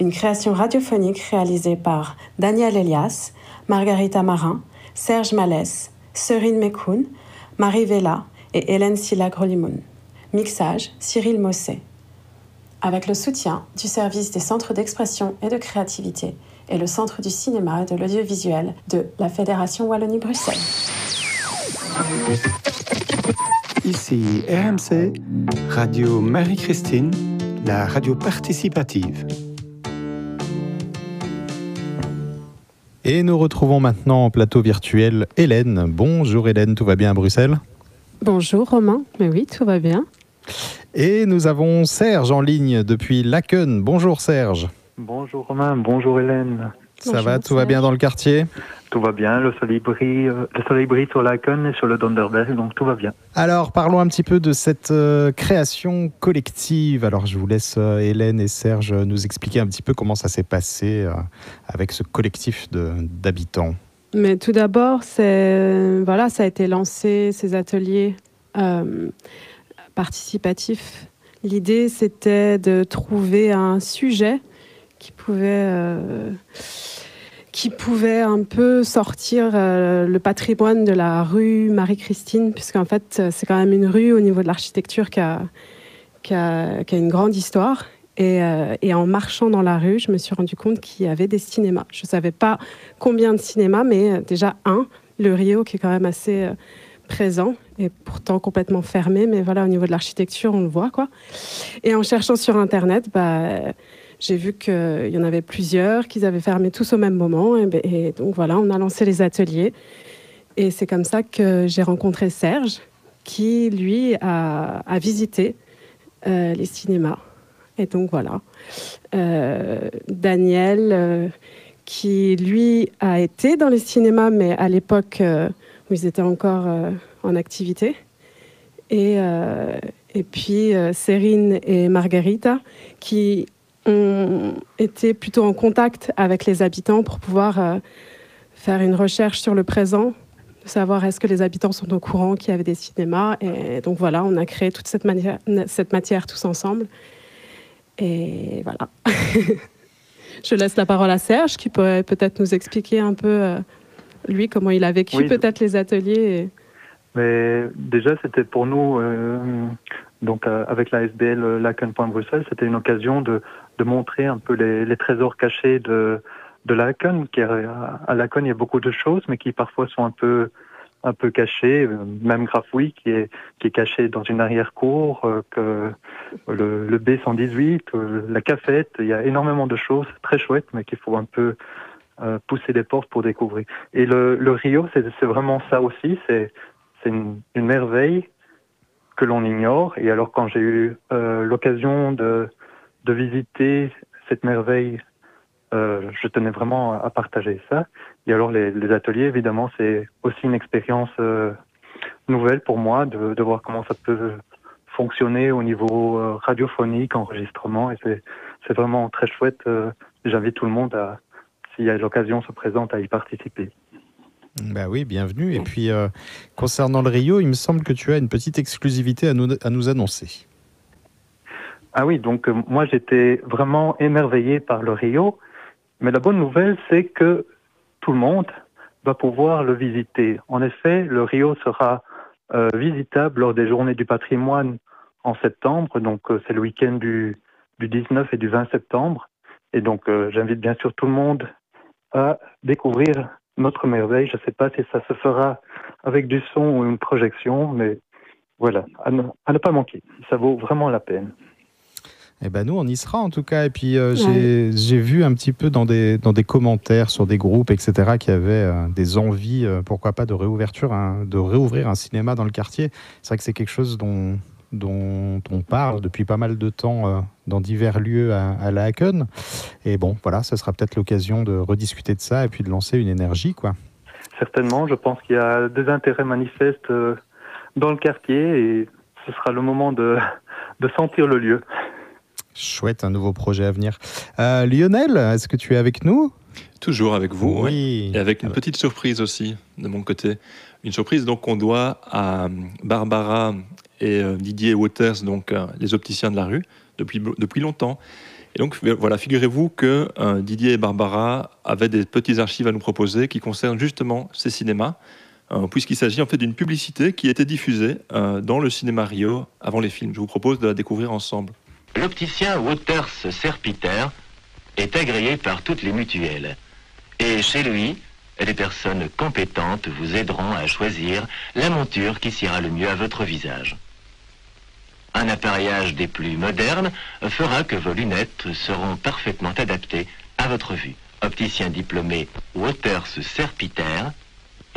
[SPEAKER 34] Une création radiophonique réalisée par Daniel Elias, Margarita Marin, Serge Malès, Serine Mekoun, Marie Vella et Hélène Silla Grolimoun. Mixage Cyril Mosset. Avec le soutien du service des centres d'expression et de créativité et le centre du cinéma et de l'audiovisuel de la Fédération Wallonie-Bruxelles.
[SPEAKER 47] Ici RMC, Radio Marie-Christine, la radio participative.
[SPEAKER 4] Et nous retrouvons maintenant en plateau virtuel Hélène. Bonjour Hélène, tout va bien à Bruxelles?
[SPEAKER 34] Bonjour Romain, mais oui, tout va bien.
[SPEAKER 4] Et nous avons Serge en ligne depuis Laken. Bonjour Serge.
[SPEAKER 48] Bonjour Romain, bonjour Hélène.
[SPEAKER 4] Ça va, tout va bien dans le quartier?
[SPEAKER 48] Tout va bien, le soleil brille, euh, le soleil brille sur Laken et sur le Donderberg, donc tout va bien.
[SPEAKER 4] Alors parlons un petit peu de cette euh, création collective. Alors je vous laisse euh, Hélène et Serge nous expliquer un petit peu comment ça s'est passé euh, avec ce collectif de- d'habitants.
[SPEAKER 34] Mais tout d'abord, voilà, ça a été lancé ces ateliers euh, participatifs. L'idée, c'était de trouver un sujet qui pouvait euh, qui pouvait un peu sortir euh, le patrimoine de la rue Marie-Christine, puisqu'en fait, c'est quand même une rue au niveau de l'architecture qui a, une grande histoire. Et, euh, et en marchant dans la rue, je me suis rendu compte qu'il y avait des cinémas. Je ne savais pas combien de cinémas, mais euh, déjà un, le Rio, qui est quand même assez euh, présent et pourtant complètement fermé. Mais voilà, au niveau de l'architecture, on le voit. quoi. Et en cherchant sur Internet, bah, j'ai vu qu'il y en avait plusieurs, qu'ils avaient fermé tous au même moment. Et, ben- et donc voilà, on a lancé les ateliers. Et c'est comme ça que j'ai rencontré Serge, qui lui a, visité euh, les cinémas. Et donc voilà. Euh, Daniel, euh, qui lui a été dans les cinémas, mais à l'époque euh, où ils étaient encore euh, en activité. Et, euh, et puis euh, Cérine et Margarita, qui ont été plutôt en contact avec les habitants pour pouvoir euh, faire une recherche sur le présent, de savoir est-ce que les habitants sont au courant qu'il y avait des cinémas. Et donc voilà, on a créé toute cette, matière, cette matière tous ensemble. Et voilà. Je laisse la parole à Serge qui pourrait peut-être nous expliquer un peu, euh, lui, comment il a vécu
[SPEAKER 48] Oui.
[SPEAKER 34] peut-être les ateliers. et-
[SPEAKER 48] Mais déjà, c'était pour nous, euh, donc euh, avec la SBL euh, Laken Point Bruxelles, c'était une occasion de, de montrer un peu les, trésors cachés de, de. Qui, à Laken, il y a beaucoup de choses, mais qui parfois sont un peu un peu cachées. Euh, Même Grafouille, qui est qui est caché dans une arrière-cour, euh, le, le B118, euh, la cafette. Il y a énormément de choses très chouettes, mais qu'il faut un peu euh, pousser les portes pour découvrir. Et le, Rio, c'est vraiment ça aussi. C'est une, une merveille que l'on ignore. Et alors, quand j'ai eu l'occasion de, de visiter cette merveille, euh, je tenais vraiment à, partager ça. Et alors, les, ateliers, évidemment, c'est aussi une expérience euh, nouvelle pour moi de, voir comment ça peut fonctionner au niveau euh, radiophonique, enregistrement. Et c'est vraiment très chouette. J'invite tout le monde à, s'il y a l'occasion se présente, à y participer.
[SPEAKER 4] Bah oui, bienvenue. Et puis, concernant le Rio, il me semble que tu as une petite exclusivité à nous annoncer.
[SPEAKER 48] Ah oui, donc euh, moi j'étais vraiment émerveillé par le Rio, mais la bonne nouvelle c'est que tout le monde va pouvoir le visiter. En effet, le Rio sera euh, visitable lors des journées du patrimoine en septembre, donc euh, c'est le week-end du, du 19 et du 20 septembre. Et donc j'invite bien sûr tout le monde à découvrir notre merveille. Je ne sais pas si ça se fera avec du son ou une projection, mais voilà, à ne pas manquer. Ça vaut vraiment la peine.
[SPEAKER 4] Eh ben nous, on y sera en tout cas. Et puis, euh, j'ai j'ai vu un petit peu dans des, dans des commentaires sur des groupes, etc., qui avaient euh, des envies, euh, pourquoi pas, de, réouverture, hein, de réouvrir un cinéma dans le quartier. C'est vrai que c'est quelque chose dont, dont on parle depuis pas mal de temps euh, dans divers lieux à, à La Haken. Et bon, voilà, ce sera peut-être l'occasion de rediscuter de ça et puis de lancer une énergie, quoi.
[SPEAKER 48] Certainement, je pense qu'il y a des intérêts manifestes euh, dans le quartier et ce sera le moment de, de sentir le lieu.
[SPEAKER 4] Chouette, un nouveau projet à venir. Euh, Lionel, est-ce que tu es avec nous?
[SPEAKER 49] Toujours avec vous,
[SPEAKER 4] Oui.
[SPEAKER 49] et avec une petite surprise aussi de mon côté. Une surprise donc qu'on doit à Barbara et euh, Didier Waters, donc euh, les opticiens de la rue, depuis, depuis longtemps. Et donc voilà, figurez-vous que euh, Didier et Barbara avaient des petits archives à nous proposer qui concernent justement ces cinémas, euh, puisqu'il s'agit en fait d'une publicité qui était diffusée euh, dans le cinéma Rio avant les films. Je vous propose de la découvrir ensemble.
[SPEAKER 50] L'opticien Waters Serpiter est agréé par toutes les mutuelles. Et chez lui, des personnes compétentes vous aideront à choisir la monture qui s'ira le mieux à votre visage. Un appareillage des plus modernes fera que vos lunettes seront parfaitement adaptées à votre vue. Opticien diplômé Waters Serpiter,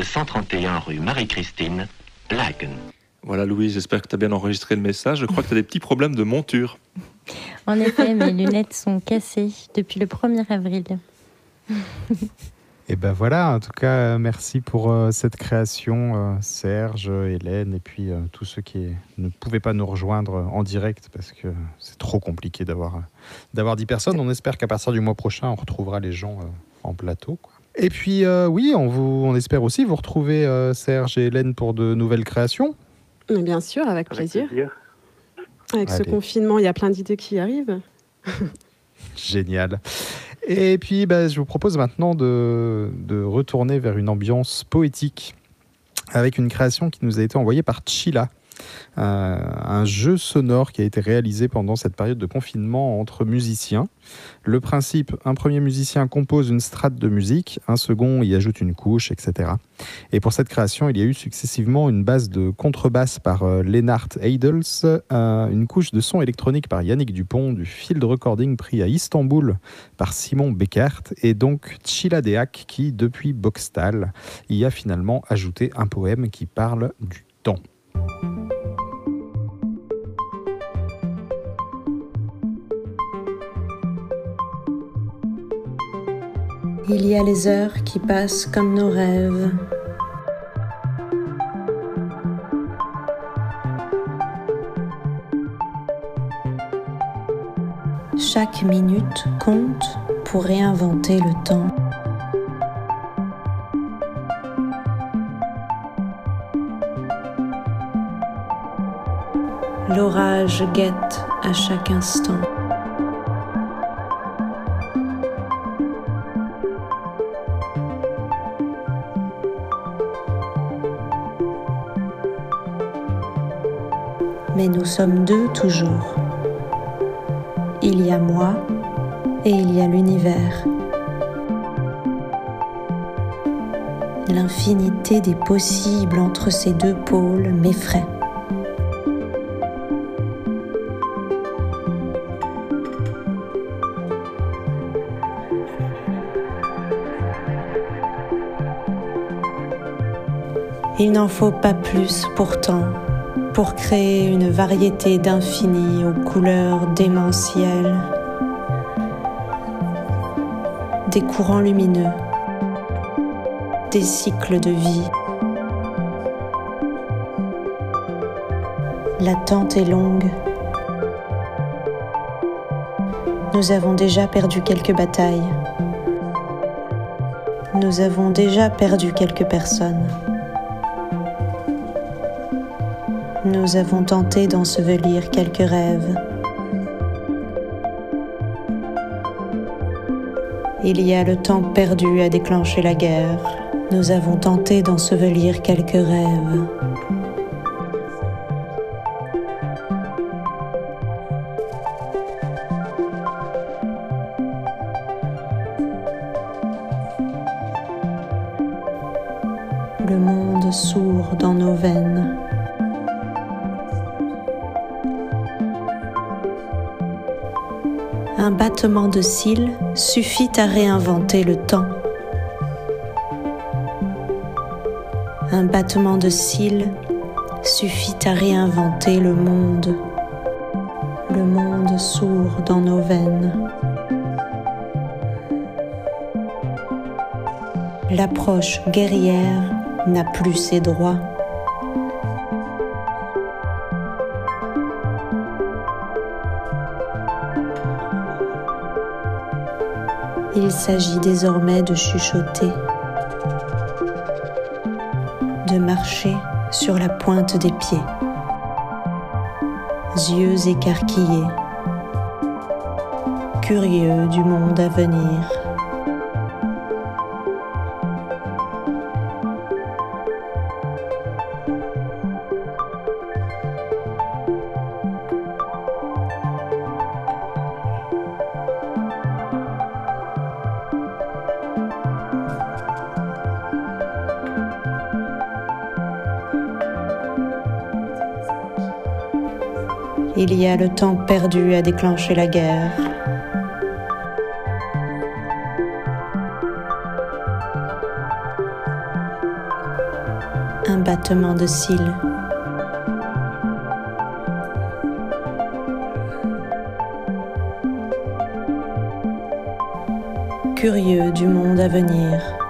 [SPEAKER 50] 131 rue Marie-Christine, Laken.
[SPEAKER 49] Voilà Louise, j'espère que tu as bien enregistré le message. Je crois que tu as des petits problèmes de monture.
[SPEAKER 51] En effet, mes lunettes sont cassées depuis le 1er avril.
[SPEAKER 4] Et ben voilà, en tout cas, euh, merci pour euh, cette création, euh, Serge, Hélène, et puis euh, tous ceux qui ne pouvaient pas nous rejoindre en direct parce que c'est trop compliqué d'avoir euh, d'avoir 10 personnes. On espère qu'à partir du mois prochain, on retrouvera les gens euh, en plateau. quoi. Et puis euh, oui, on, vous, on espère aussi vous retrouver, euh, Serge et Hélène, pour de nouvelles créations.
[SPEAKER 34] Mais bien sûr, avec plaisir. Avec ce confinement, il y a plein d'idées qui arrivent.
[SPEAKER 4] Génial. Et puis, bah, je vous propose maintenant de, de retourner vers une ambiance poétique avec une création qui nous a été envoyée par Chila. Euh, un jeu sonore qui a été réalisé pendant cette période de confinement entre musiciens. Le principe, un premier musicien compose une strate de musique, un second y ajoute une couche, etc. Et pour cette création, il y a eu successivement une base de contrebasse par euh, Lennart Eidels, euh, une couche de son électronique par Yannick Dupont, du field recording pris à Istanbul par Simon Beckert, et donc Chila Deak qui, depuis Boxtal, y a finalement ajouté un poème qui parle du temps.
[SPEAKER 52] Il y a les heures qui passent comme nos rêves. Chaque minute compte pour réinventer le temps. L'orage guette à chaque instant. Mais nous sommes deux toujours. Il y a moi et il y a l'univers. L'infinité des possibles entre ces deux pôles m'effraie. N'en faut pas plus pourtant pour créer une variété d'infini aux couleurs démentielles, des courants lumineux, des cycles de vie. L'attente est longue. Nous avons déjà perdu quelques batailles. Nous avons déjà perdu quelques personnes. Nous avons tenté d'ensevelir quelques rêves. Il y a le temps perdu à déclencher la guerre. Nous avons tenté d'ensevelir quelques rêves. De cils suffit à réinventer le temps. Un battement de cils suffit à réinventer le monde. Le monde sourd dans nos veines. L'approche guerrière n'a plus ses droits. Il s'agit désormais de chuchoter, de marcher sur la pointe des pieds, yeux écarquillés, curieux du monde à venir. Le temps perdu à déclencher la guerre. Un battement de cils. Curieux du monde à venir.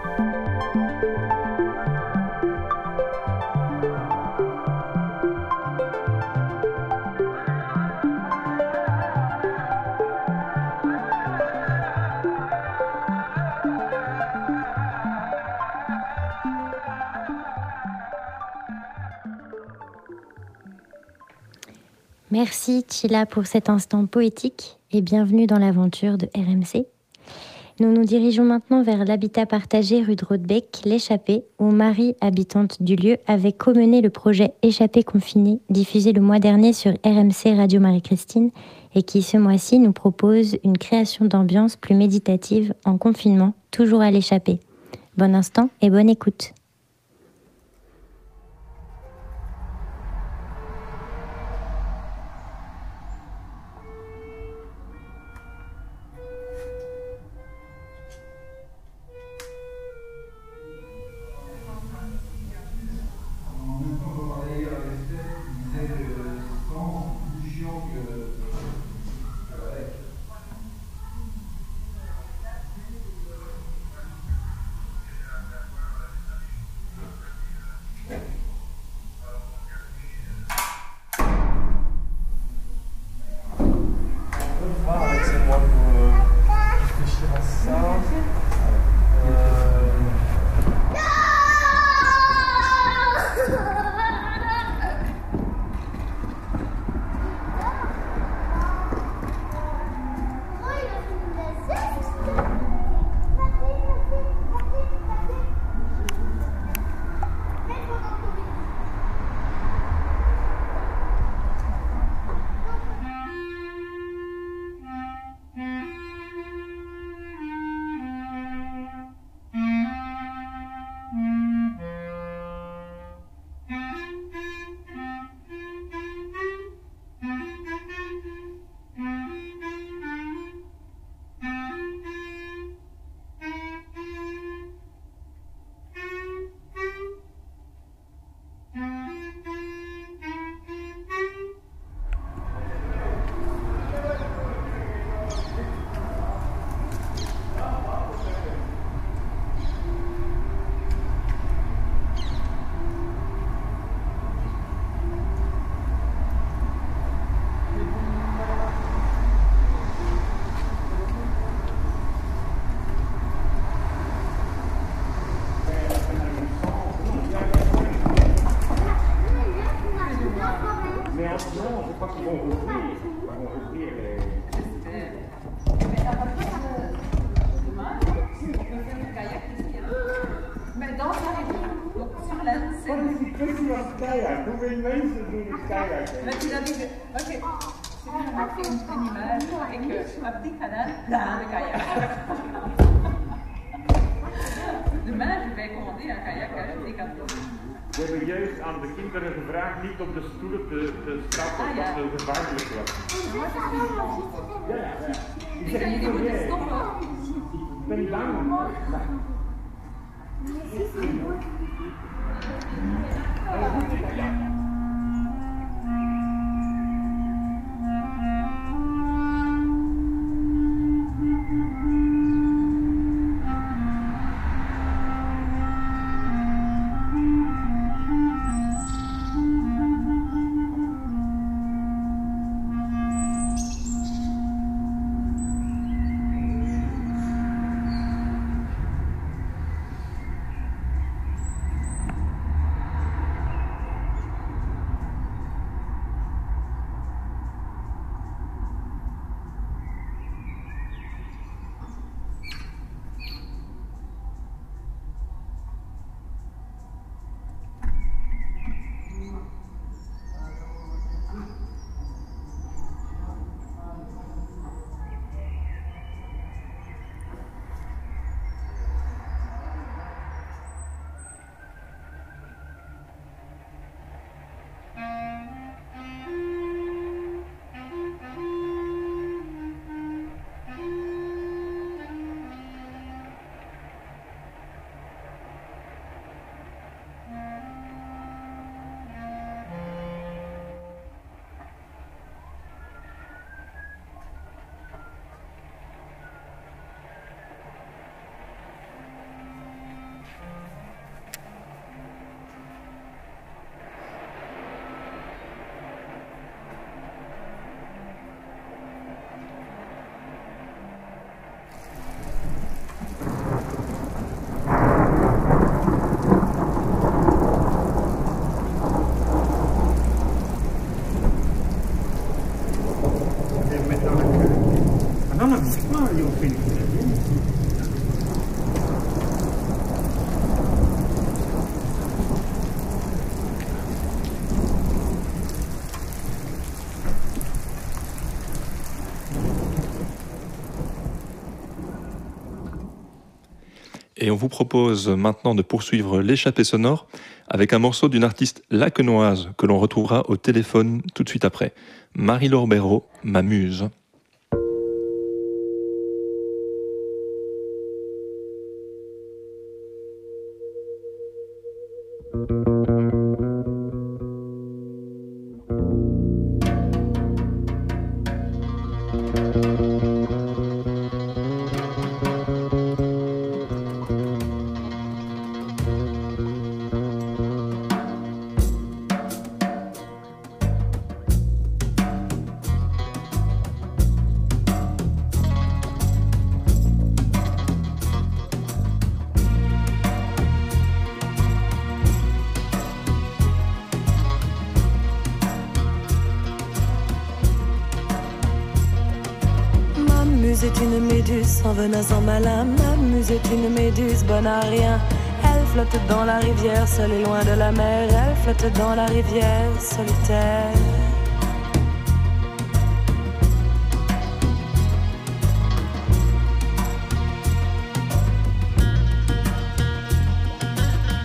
[SPEAKER 3] Merci Chila pour cet instant poétique et bienvenue dans l'aventure de RMC. Nous nous dirigeons maintenant vers l'habitat partagé rue de Rodebeck, l'échappée, où Marie, habitante du lieu, avait comené le projet Échappée confinée, diffusé le mois dernier sur RMC Radio Marie-Christine, et qui ce mois-ci nous propose une création d'ambiance plus méditative en confinement, toujours à l'échappée. Bon instant et bonne écoute.
[SPEAKER 5] Et on vous propose maintenant de poursuivre l'échappée sonore avec un morceau d'une artiste lacenoise que l'on retrouvera au téléphone tout de suite après. Marie-Laure Béraud, ma muse.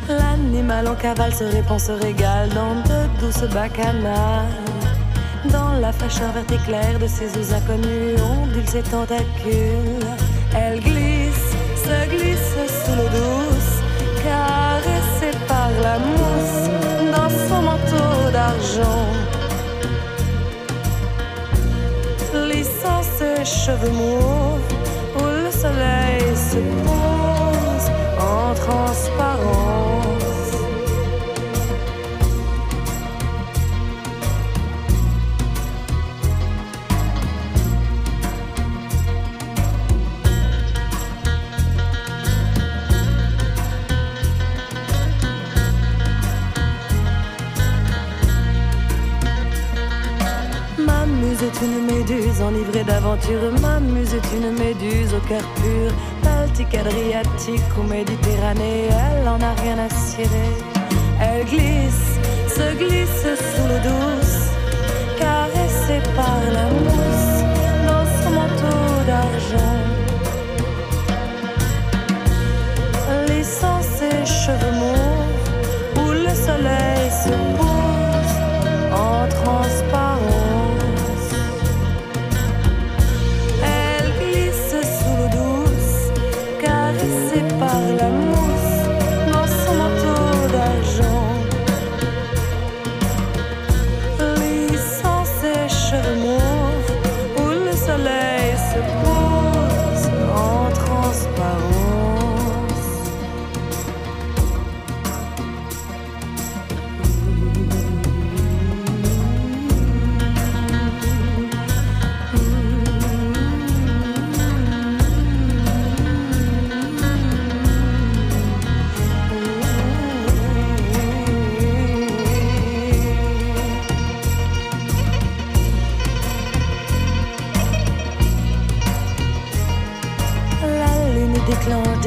[SPEAKER 53] L'animal en cavale se répand, se régale dans de douces bacchanales. Dans la fraîcheur verte éclair de ses eaux inconnues, ondule ses tentacules. Elle glisse, se glisse sous l'eau douce, caressée par la mousse manteau d'argent. Lissant ses cheveux mauves, où le soleil se pose en transparence. Une méduse enivrée d'aventure. Ma muse est une méduse au cœur pur. Baltique, Adriatique ou Méditerranée, elle en a rien à cirer. Elle glisse, se glisse sous l'eau douce, caressée par la mousse dans son manteau d'argent. Laissant ses cheveux mauves où le soleil se pose en transparence.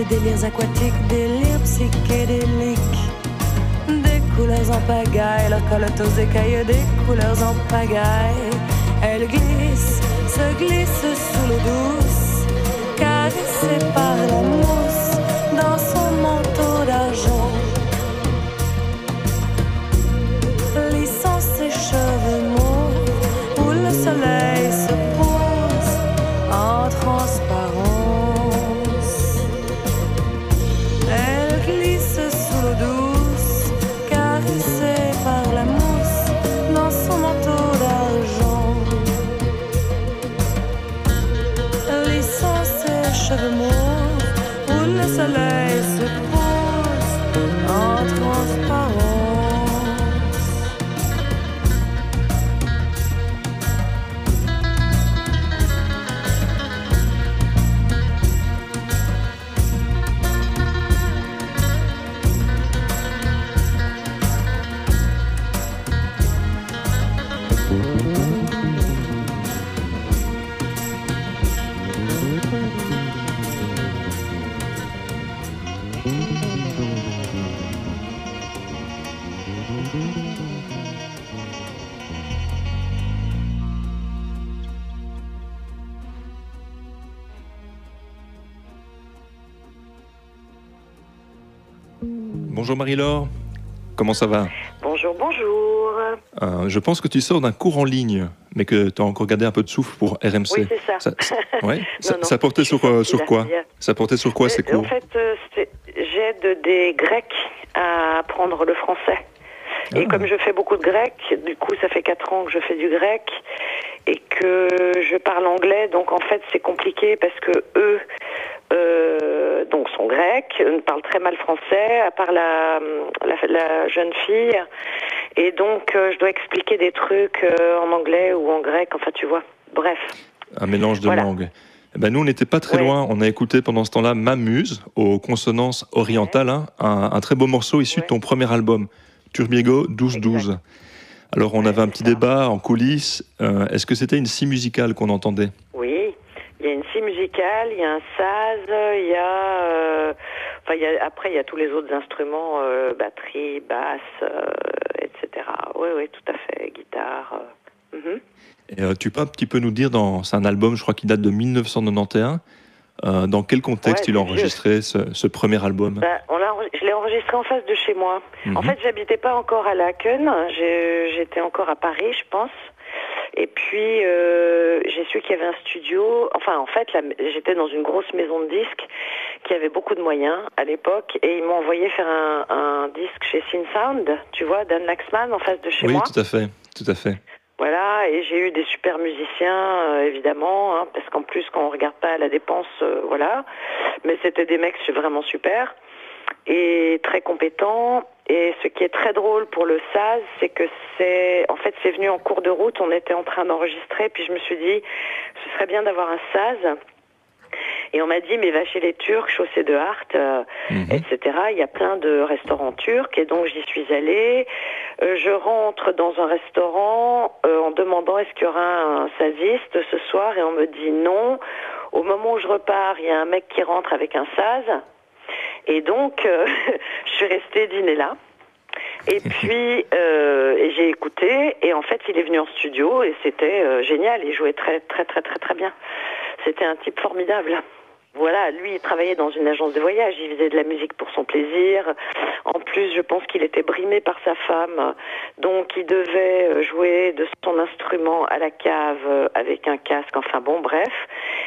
[SPEAKER 53] Délires aquatiques, délires psychédéliques. Des couleurs en pagaille, leur aux écailles, des couleurs en pagaille. Elle glisse, se glisse sous l'eau douce, caressée par la mousse dans son manteau d'argent.
[SPEAKER 49] Bonjour Marie-Laure, comment ça va?
[SPEAKER 54] Bonjour, bonjour.
[SPEAKER 49] Euh, Je pense que tu sors d'un cours en ligne, mais que tu as encore gardé un peu de souffle pour RMC.
[SPEAKER 54] Oui, c'est ça.
[SPEAKER 49] ça,
[SPEAKER 54] Non, non,
[SPEAKER 49] ça portait sur, euh, sur quoi? Ça portait sur quoi ces
[SPEAKER 54] Euh, En
[SPEAKER 49] cours?
[SPEAKER 54] fait, euh, c'est- j'aide des Grecs à apprendre le français. Et
[SPEAKER 49] Ah.
[SPEAKER 54] comme je fais beaucoup de grec, du coup, ça fait quatre ans que je fais du grec et que je parle anglais, donc en fait, c'est compliqué parce que eux, euh, donc, sont grecs, parlent très mal français, à part la, la, la jeune fille. Et donc, euh, je dois expliquer des trucs euh, en anglais ou en grec, enfin, tu vois. Bref.
[SPEAKER 49] Un mélange de
[SPEAKER 54] Voilà.
[SPEAKER 49] langues. Eh ben, nous, on n'était pas très
[SPEAKER 54] Ouais.
[SPEAKER 49] loin. On a écouté pendant ce temps-là M'amuse aux consonances orientales, hein, un, un très beau morceau issu de ton premier album, Turbiego 12-12. Alors, on avait un petit débat en coulisses. Est-ce que c'était une scie musicale qu'on entendait?
[SPEAKER 54] Oui, il y a une scie musicale, il y a un saz, il y a, euh, enfin, il y a, après il y a tous les autres instruments, euh, batterie, basse, euh, etc. Oui, oui, tout à fait, guitare. mhm.
[SPEAKER 49] Et, Tu peux un petit peu nous dire, dans... c'est un album, je crois, qui date de 1991. euh, dans quel contexte
[SPEAKER 54] Ouais,
[SPEAKER 49] il a enregistré ce, ce premier album?
[SPEAKER 54] Ben, on je l'ai enregistré en face de chez moi. En
[SPEAKER 49] Mhm.
[SPEAKER 54] fait, j'habitais pas encore à Laken, j'étais encore à Paris, je pense. Et puis, euh, j'ai su qu'il y avait un studio. Enfin, en fait, j'étais dans une grosse maison de disques qui avait beaucoup de moyens à l'époque. Et ils m'ont envoyé faire un, un disque chez Synsound, tu vois, Dan Laxman, en face de chez
[SPEAKER 49] Oui,
[SPEAKER 54] moi.
[SPEAKER 49] tout à fait, tout à fait.
[SPEAKER 54] Voilà, et j'ai eu des super musiciens, euh, évidemment, hein, parce qu'en plus, quand on regarde pas à la dépense, euh, voilà. Mais c'était des mecs vraiment super et très compétents. Et ce qui est très drôle pour le Saz, c'est que c'est, en fait, c'est venu en cours de route. On était en train d'enregistrer, puis je me suis dit, ce serait bien d'avoir un Saz. Et on m'a dit, mais va chez les Turcs, chaussée de Hart, euh, etc. Il y a plein de restaurants turcs, et donc j'y suis allée. Euh, je rentre dans un restaurant euh, en demandant est-ce qu'il y aura un saziste ce soir, et on me dit non. Au moment où je repars, il y a un mec qui rentre avec un saz. Et donc, euh, je suis restée dîner là. Et puis, euh, j'ai écouté, et en fait, il est venu en studio, et c'était euh, génial. Il jouait très, très, très, très, très bien. C'était un type formidable. Voilà, lui, il travaillait dans une agence de voyage, il faisait de la musique pour son plaisir. En plus, je pense qu'il était brimé par sa femme, donc il devait euh, jouer de son instrument à la cave euh, avec un casque, enfin bon, bref.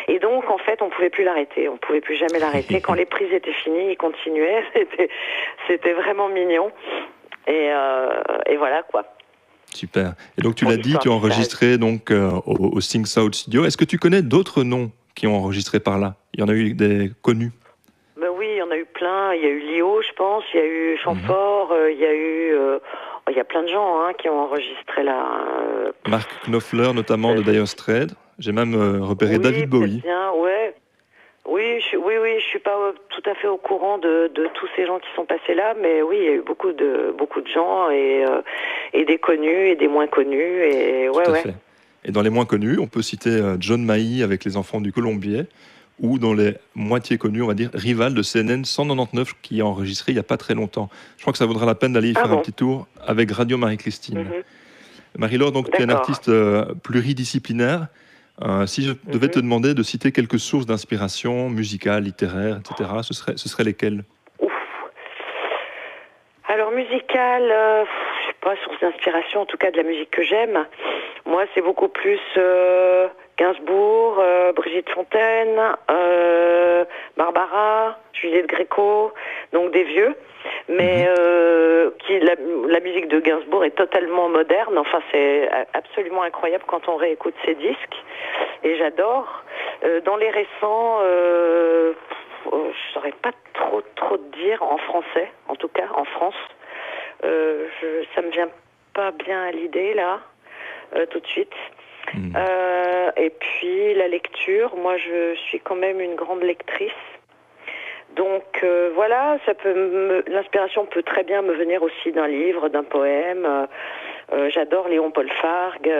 [SPEAKER 54] Et donc, en fait, on pouvait plus l'arrêter, on pouvait plus jamais l'arrêter. Quand les prises étaient finies, il continuait, c'était, c'était vraiment mignon. Et, euh, et voilà, quoi.
[SPEAKER 5] Super. Et donc tu l'as dit, tu as enregistré donc euh, au, au Sing South Studio. Est-ce que tu connais d'autres noms qui ont enregistré par là Il y en a eu des connus.
[SPEAKER 54] Ben oui, il y en a eu plein. Il y a eu Lio, je pense. Il y a eu Chamfort. euh, il y a eu. euh, il y a plein de gens hein, qui ont enregistré là. euh,
[SPEAKER 5] Mark Knopfler notamment de Dire Straits. J'ai même euh, repéré David Bowie.
[SPEAKER 54] Bien, ouais. Oui, je, oui, oui, je suis pas tout à fait au courant de, de tous ces gens qui sont passés là, mais oui, il y a eu beaucoup de beaucoup de gens et et des connus et des moins connus et ouais,
[SPEAKER 5] Tout à
[SPEAKER 54] ouais.
[SPEAKER 5] fait. Et dans les moins connus, on peut citer euh, John Mailly avec les enfants du Colombier, ou dans les moitiés connus, on va dire, Rival de CNN 199 qui a enregistré il n'y a pas très longtemps. Je crois que ça vaudra la peine d'aller y
[SPEAKER 54] Ah
[SPEAKER 5] faire un petit tour avec Radio Marie-Christine.
[SPEAKER 54] Mhm.
[SPEAKER 5] Marie-Laure, donc tu es une
[SPEAKER 54] D'accord.
[SPEAKER 5] artiste euh, pluridisciplinaire. Euh, si je devais
[SPEAKER 54] Mhm.
[SPEAKER 5] te demander de citer quelques sources d'inspiration musicale, littéraire, etc., ce serait, ce serait lesquelles?
[SPEAKER 54] Alors musical, euh, je sais pas source d'inspiration, en tout cas de la musique que j'aime. Moi, c'est beaucoup plus euh, Gainsbourg, euh, Brigitte Fontaine, euh, Barbara, Juliette Gréco, donc des vieux. Mais euh, qui, la, la musique de Gainsbourg est totalement moderne. Enfin, c'est absolument incroyable quand on réécoute ses disques. Et j'adore. Euh, dans les récents, euh, je saurais pas trop trop dire en français, en tout cas en France. Euh, je, ça me vient pas bien à l'idée là, euh, tout de suite. Euh, et puis la lecture, moi je suis quand même une grande lectrice. Donc euh, voilà, ça peut me- l'inspiration peut très bien me venir aussi d'un livre, d'un poème. Euh, J'adore Léon Paul Fargue,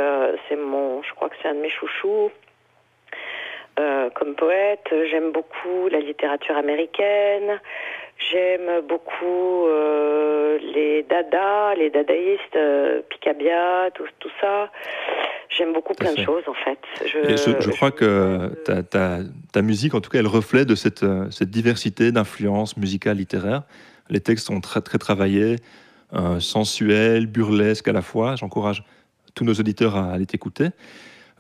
[SPEAKER 54] c'est mon, je crois que c'est un de mes chouchous. Comme poète, j'aime beaucoup la littérature américaine. J'aime beaucoup euh, les dadas, les dadaïstes, euh, Picabia, tout, tout ça. J'aime beaucoup plein de choses en fait. Je,
[SPEAKER 5] Et je, je crois que ta, ta- ta musique, en tout cas, elle reflète de cette, euh, cette diversité d'influences musicales, littéraires. Les textes sont très, très travaillés, euh, sensuels, burlesques à la fois. J'encourage tous nos auditeurs à aller t'écouter.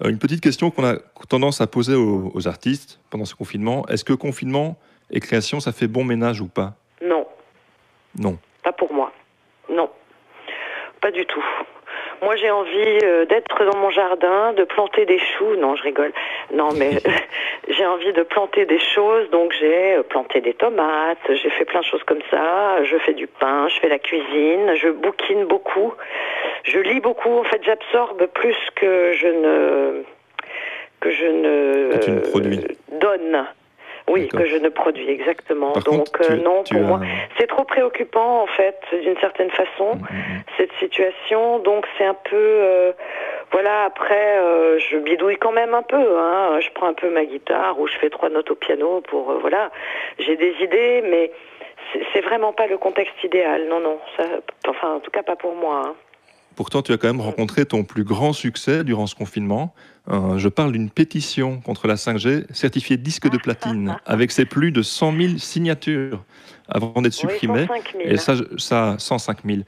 [SPEAKER 5] Une petite question qu'on a tendance à poser aux, aux artistes pendant ce confinement. Est-ce que confinement et création, ça fait bon ménage ou pas
[SPEAKER 54] Non,
[SPEAKER 5] Non.
[SPEAKER 54] pas pour moi. Non, pas du tout. Moi, j'ai envie euh, d'être dans mon jardin, de planter des choux. Non, je rigole. Non, mais j'ai envie de planter des choses. Donc, j'ai euh, planté des tomates. J'ai fait plein de choses comme ça. Je fais du pain, je fais la cuisine. Je bouquine beaucoup. Je lis beaucoup. En fait, j'absorbe plus que je ne que je ne,
[SPEAKER 5] Que tu ne produis.
[SPEAKER 54] donne. Oui, que je ne produis exactement.
[SPEAKER 5] Par
[SPEAKER 54] Donc
[SPEAKER 5] contre, tu-
[SPEAKER 54] euh, non,
[SPEAKER 5] tu
[SPEAKER 54] pour
[SPEAKER 5] as-
[SPEAKER 54] moi, c'est trop préoccupant en fait, d'une certaine façon, cette situation. Donc c'est un peu, euh, voilà. Après, euh, je bidouille quand même un peu. Hein. Je prends un peu ma guitare ou je fais trois notes au piano pour, euh, voilà. J'ai des idées, mais c'est- c'est vraiment pas le contexte idéal. Non, non. Ça, enfin, en tout cas, pas pour moi. hein.
[SPEAKER 5] Pourtant, tu as quand même rencontré ton plus grand succès durant ce confinement. Euh, je parle d'une pétition contre la 5G certifiée disque de platine, avec ses plus de 100 000 signatures avant d'être supprimée.
[SPEAKER 54] 105 000.
[SPEAKER 5] Et ça, je- ça, 105 000.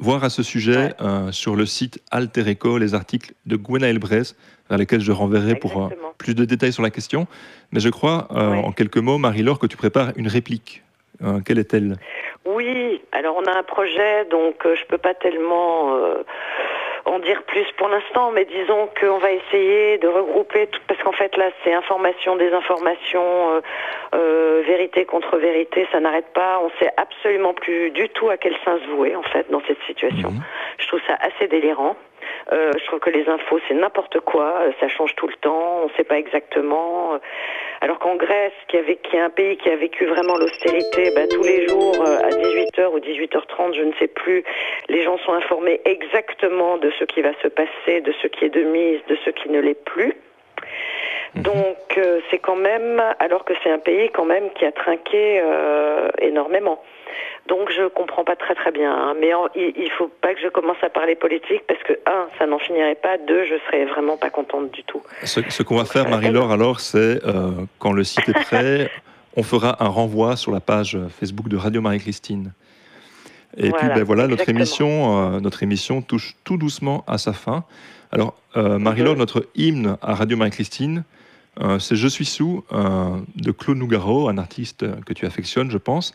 [SPEAKER 5] Voir à ce sujet euh, sur le site Alter Eco les articles de Gwenaël Bress, vers lesquels je renverrai pour euh, plus de détails sur la question. Mais je crois, euh, en quelques mots, Marie-Laure, que tu prépares une réplique. Quelle est-elle?
[SPEAKER 54] Oui, alors on a un projet, donc je peux pas tellement en dire plus pour l'instant, mais disons qu'on va essayer de regrouper, tout, parce qu'en fait là c'est information, désinformation, euh, euh, vérité contre vérité, ça n'arrête pas, on sait absolument plus du tout à quel sens se vouer en fait dans cette situation. Je trouve ça assez délirant. Euh, je trouve que les infos, c'est n'importe quoi, ça change tout le temps, on ne sait pas exactement. Alors qu'en Grèce, qui est un pays qui a vécu vraiment l'austérité, bah, tous les jours euh, à 18h ou 18h30, je ne sais plus, les gens sont informés exactement de ce qui va se passer, de ce qui est de mise, de ce qui ne l'est plus. Donc euh, c'est quand même, alors que c'est un pays quand même qui a trinqué euh, énormément. Donc je comprends pas très très bien. hein. Mais en- il, il faut pas que je commence à parler politique parce que un, ça n'en finirait pas. Deux, je serais vraiment pas contente du tout.
[SPEAKER 5] Ce, ce qu'on va faire, Marie-Laure, alors, c'est euh, quand le site est prêt, on fera un renvoi sur la page Facebook de Radio Marie-Christine. Et puis,
[SPEAKER 54] Voilà,
[SPEAKER 5] ben voilà, notre
[SPEAKER 54] exactement.
[SPEAKER 5] émission, notre émission touche tout doucement à sa fin. Alors, euh, Marie-Laure, notre hymne à Radio Marie-Christine, euh, c'est Je suis sous euh, de Claude Nougaro, un artiste que tu affectionnes, je pense.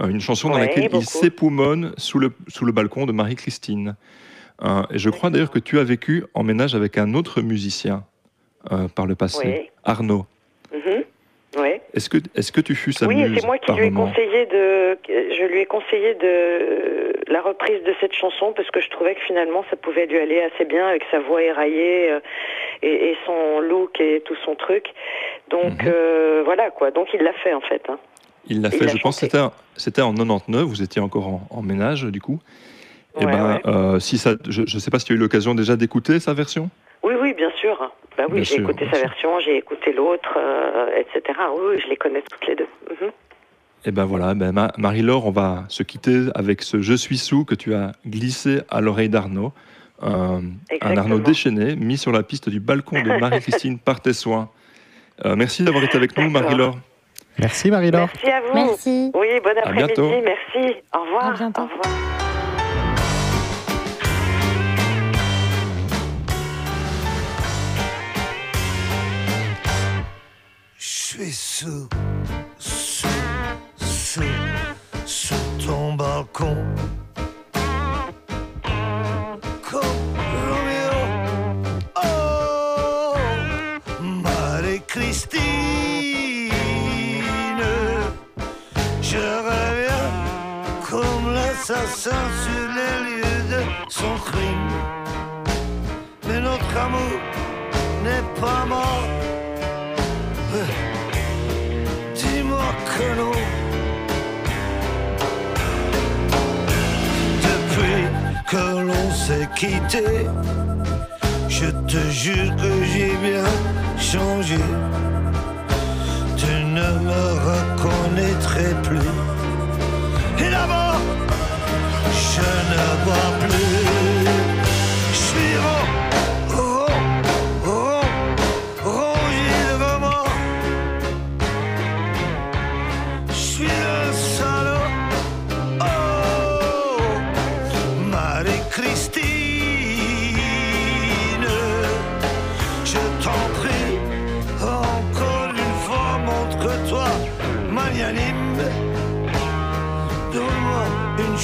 [SPEAKER 5] Une chanson dans laquelle
[SPEAKER 54] beaucoup.
[SPEAKER 5] il s'époumonne sous le, sous le balcon de Marie-Christine. Et je crois d'ailleurs que tu as vécu en ménage avec un autre musicien par le passé,
[SPEAKER 54] Oui.
[SPEAKER 5] Arnaud.
[SPEAKER 54] Mhm.
[SPEAKER 5] Est-ce que, est que tu fus sa
[SPEAKER 54] Oui, c'est moi qui lui ai conseillé de, je lui ai conseillé de la reprise de cette chanson parce que je trouvais que finalement ça pouvait lui aller assez bien avec sa voix éraillée euh, et, et son look et tout son truc. Donc
[SPEAKER 5] Mhm.
[SPEAKER 54] euh, voilà quoi. Donc il l'a fait en fait. hein.
[SPEAKER 5] Il l'a fait, je pense, que c'était en- c'était en 99, vous étiez encore en, en ménage du coup. Et
[SPEAKER 54] Ouais,
[SPEAKER 5] ben,
[SPEAKER 54] ouais.
[SPEAKER 5] euh, si ça, je ne sais pas si tu as eu l'occasion déjà d'écouter sa version.
[SPEAKER 54] Oui, oui, bien sûr. Bah oui, j'ai écouté sa version, j'ai écouté l'autre, euh, etc. Oui, je les connais toutes les deux. Mhm.
[SPEAKER 5] Et ben voilà, ben Ma- Marie-Laure, on va se quitter avec ce Je suis sous que tu as glissé à l'oreille d'Arnaud. Euh, un. Arnaud déchaîné, mis sur la piste du balcon de Marie-Christine par tes soins. Euh, merci d'avoir été avec nous, Marie-Laure.
[SPEAKER 4] Merci Marie-Laure.
[SPEAKER 54] Merci à vous.
[SPEAKER 3] Merci.
[SPEAKER 54] Oui, bon
[SPEAKER 5] À
[SPEAKER 54] après-midi.
[SPEAKER 5] bientôt.
[SPEAKER 54] Merci. Au revoir.
[SPEAKER 3] À bientôt.
[SPEAKER 54] Au revoir.
[SPEAKER 55] Je suis sous, sous, sous, sous ton balcon. Comme Roméo, oh, Marie-Christine. Je reviens comme l'assassin sur les lieux de son crime. Mais notre amour n'est pas mort. Je te jure que j'ai bien changé. Tu ne me reconnaîtrais plus. Et d'abord, je ne bois plus.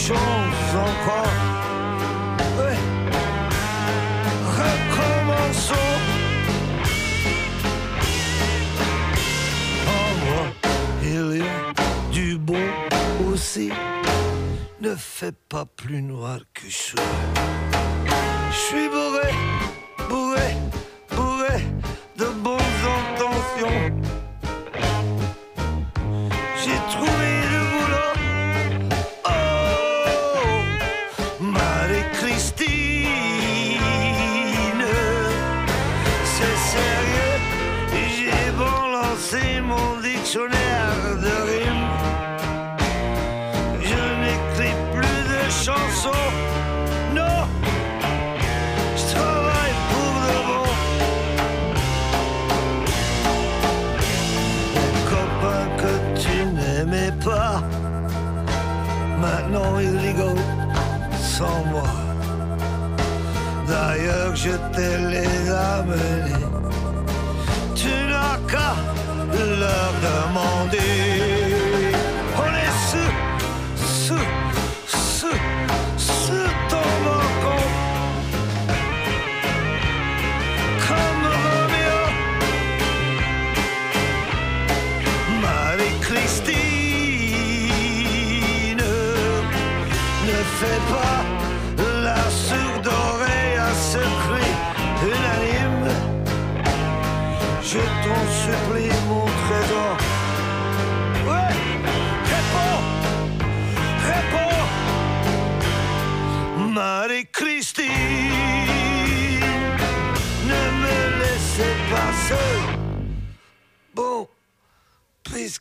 [SPEAKER 55] Chance encore. Ouais. Recommençons. En moi, il y a du bon aussi. Ne fais pas plus noir que suis. Je suis bourré, bourré maintenant ils rigolent sans moi. D'ailleurs, je te les amenés. Tu n'as qu'à leur demander.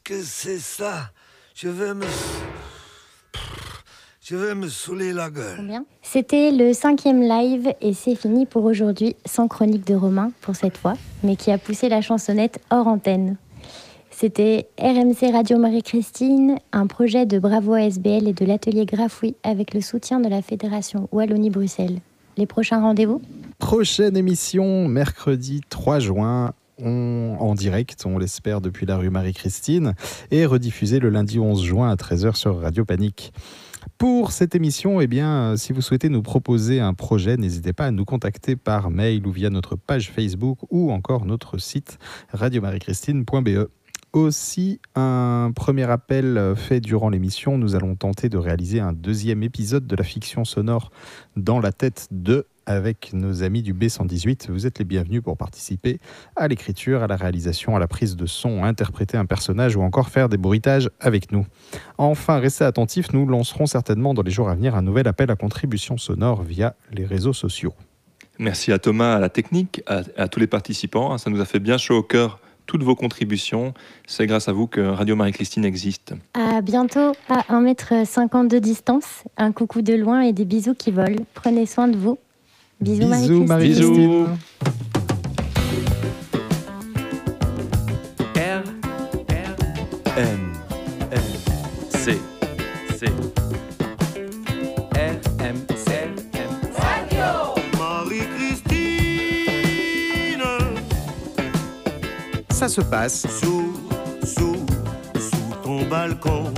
[SPEAKER 55] Puisque c'est ça, je vais me. Je vais me saouler la gueule.
[SPEAKER 3] Combien? C'était le cinquième live et c'est fini pour aujourd'hui, sans chronique de Romain pour cette fois, mais qui a poussé la chansonnette hors antenne. C'était RMC Radio Marie-Christine, un projet de Bravo ASBL et de l'atelier Grafouille avec le soutien de la Fédération Wallonie-Bruxelles. Les prochains rendez-vous?
[SPEAKER 4] Prochaine émission, mercredi 3 juin, on- en direct, on l'espère, depuis la rue Marie-Christine, et rediffusé le lundi 11 juin à 13h sur Radio Panique. Pour cette émission, eh bien, si vous souhaitez nous proposer un projet, n'hésitez pas à nous contacter par mail ou via notre page Facebook ou encore notre site radiomarie-christine.be. Aussi, un premier appel fait durant l'émission, nous allons tenter de réaliser un deuxième épisode de la fiction sonore dans la tête de avec nos amis du B118. Vous êtes les bienvenus pour participer à l'écriture, à la réalisation, à la prise de son, interpréter un personnage ou encore faire des bruitages avec nous. Enfin, restez attentifs, nous lancerons certainement dans les jours à venir un nouvel appel à contribution sonore via les réseaux sociaux.
[SPEAKER 5] Merci à Thomas, à la technique, à, à tous les participants. Ça nous a fait bien chaud au cœur toutes vos contributions. C'est grâce à vous que Radio Marie-Christine existe.
[SPEAKER 3] À bientôt à 1m50 de distance, un coucou de loin et des bisous qui volent. Prenez soin de vous. Bisous,
[SPEAKER 4] Bisous, Marie-Christine.
[SPEAKER 13] R, R, M, M, C, C. R, M, C, M,
[SPEAKER 55] Marie-Christine
[SPEAKER 13] Ça se passe
[SPEAKER 55] Sous, sous, sous ton balcon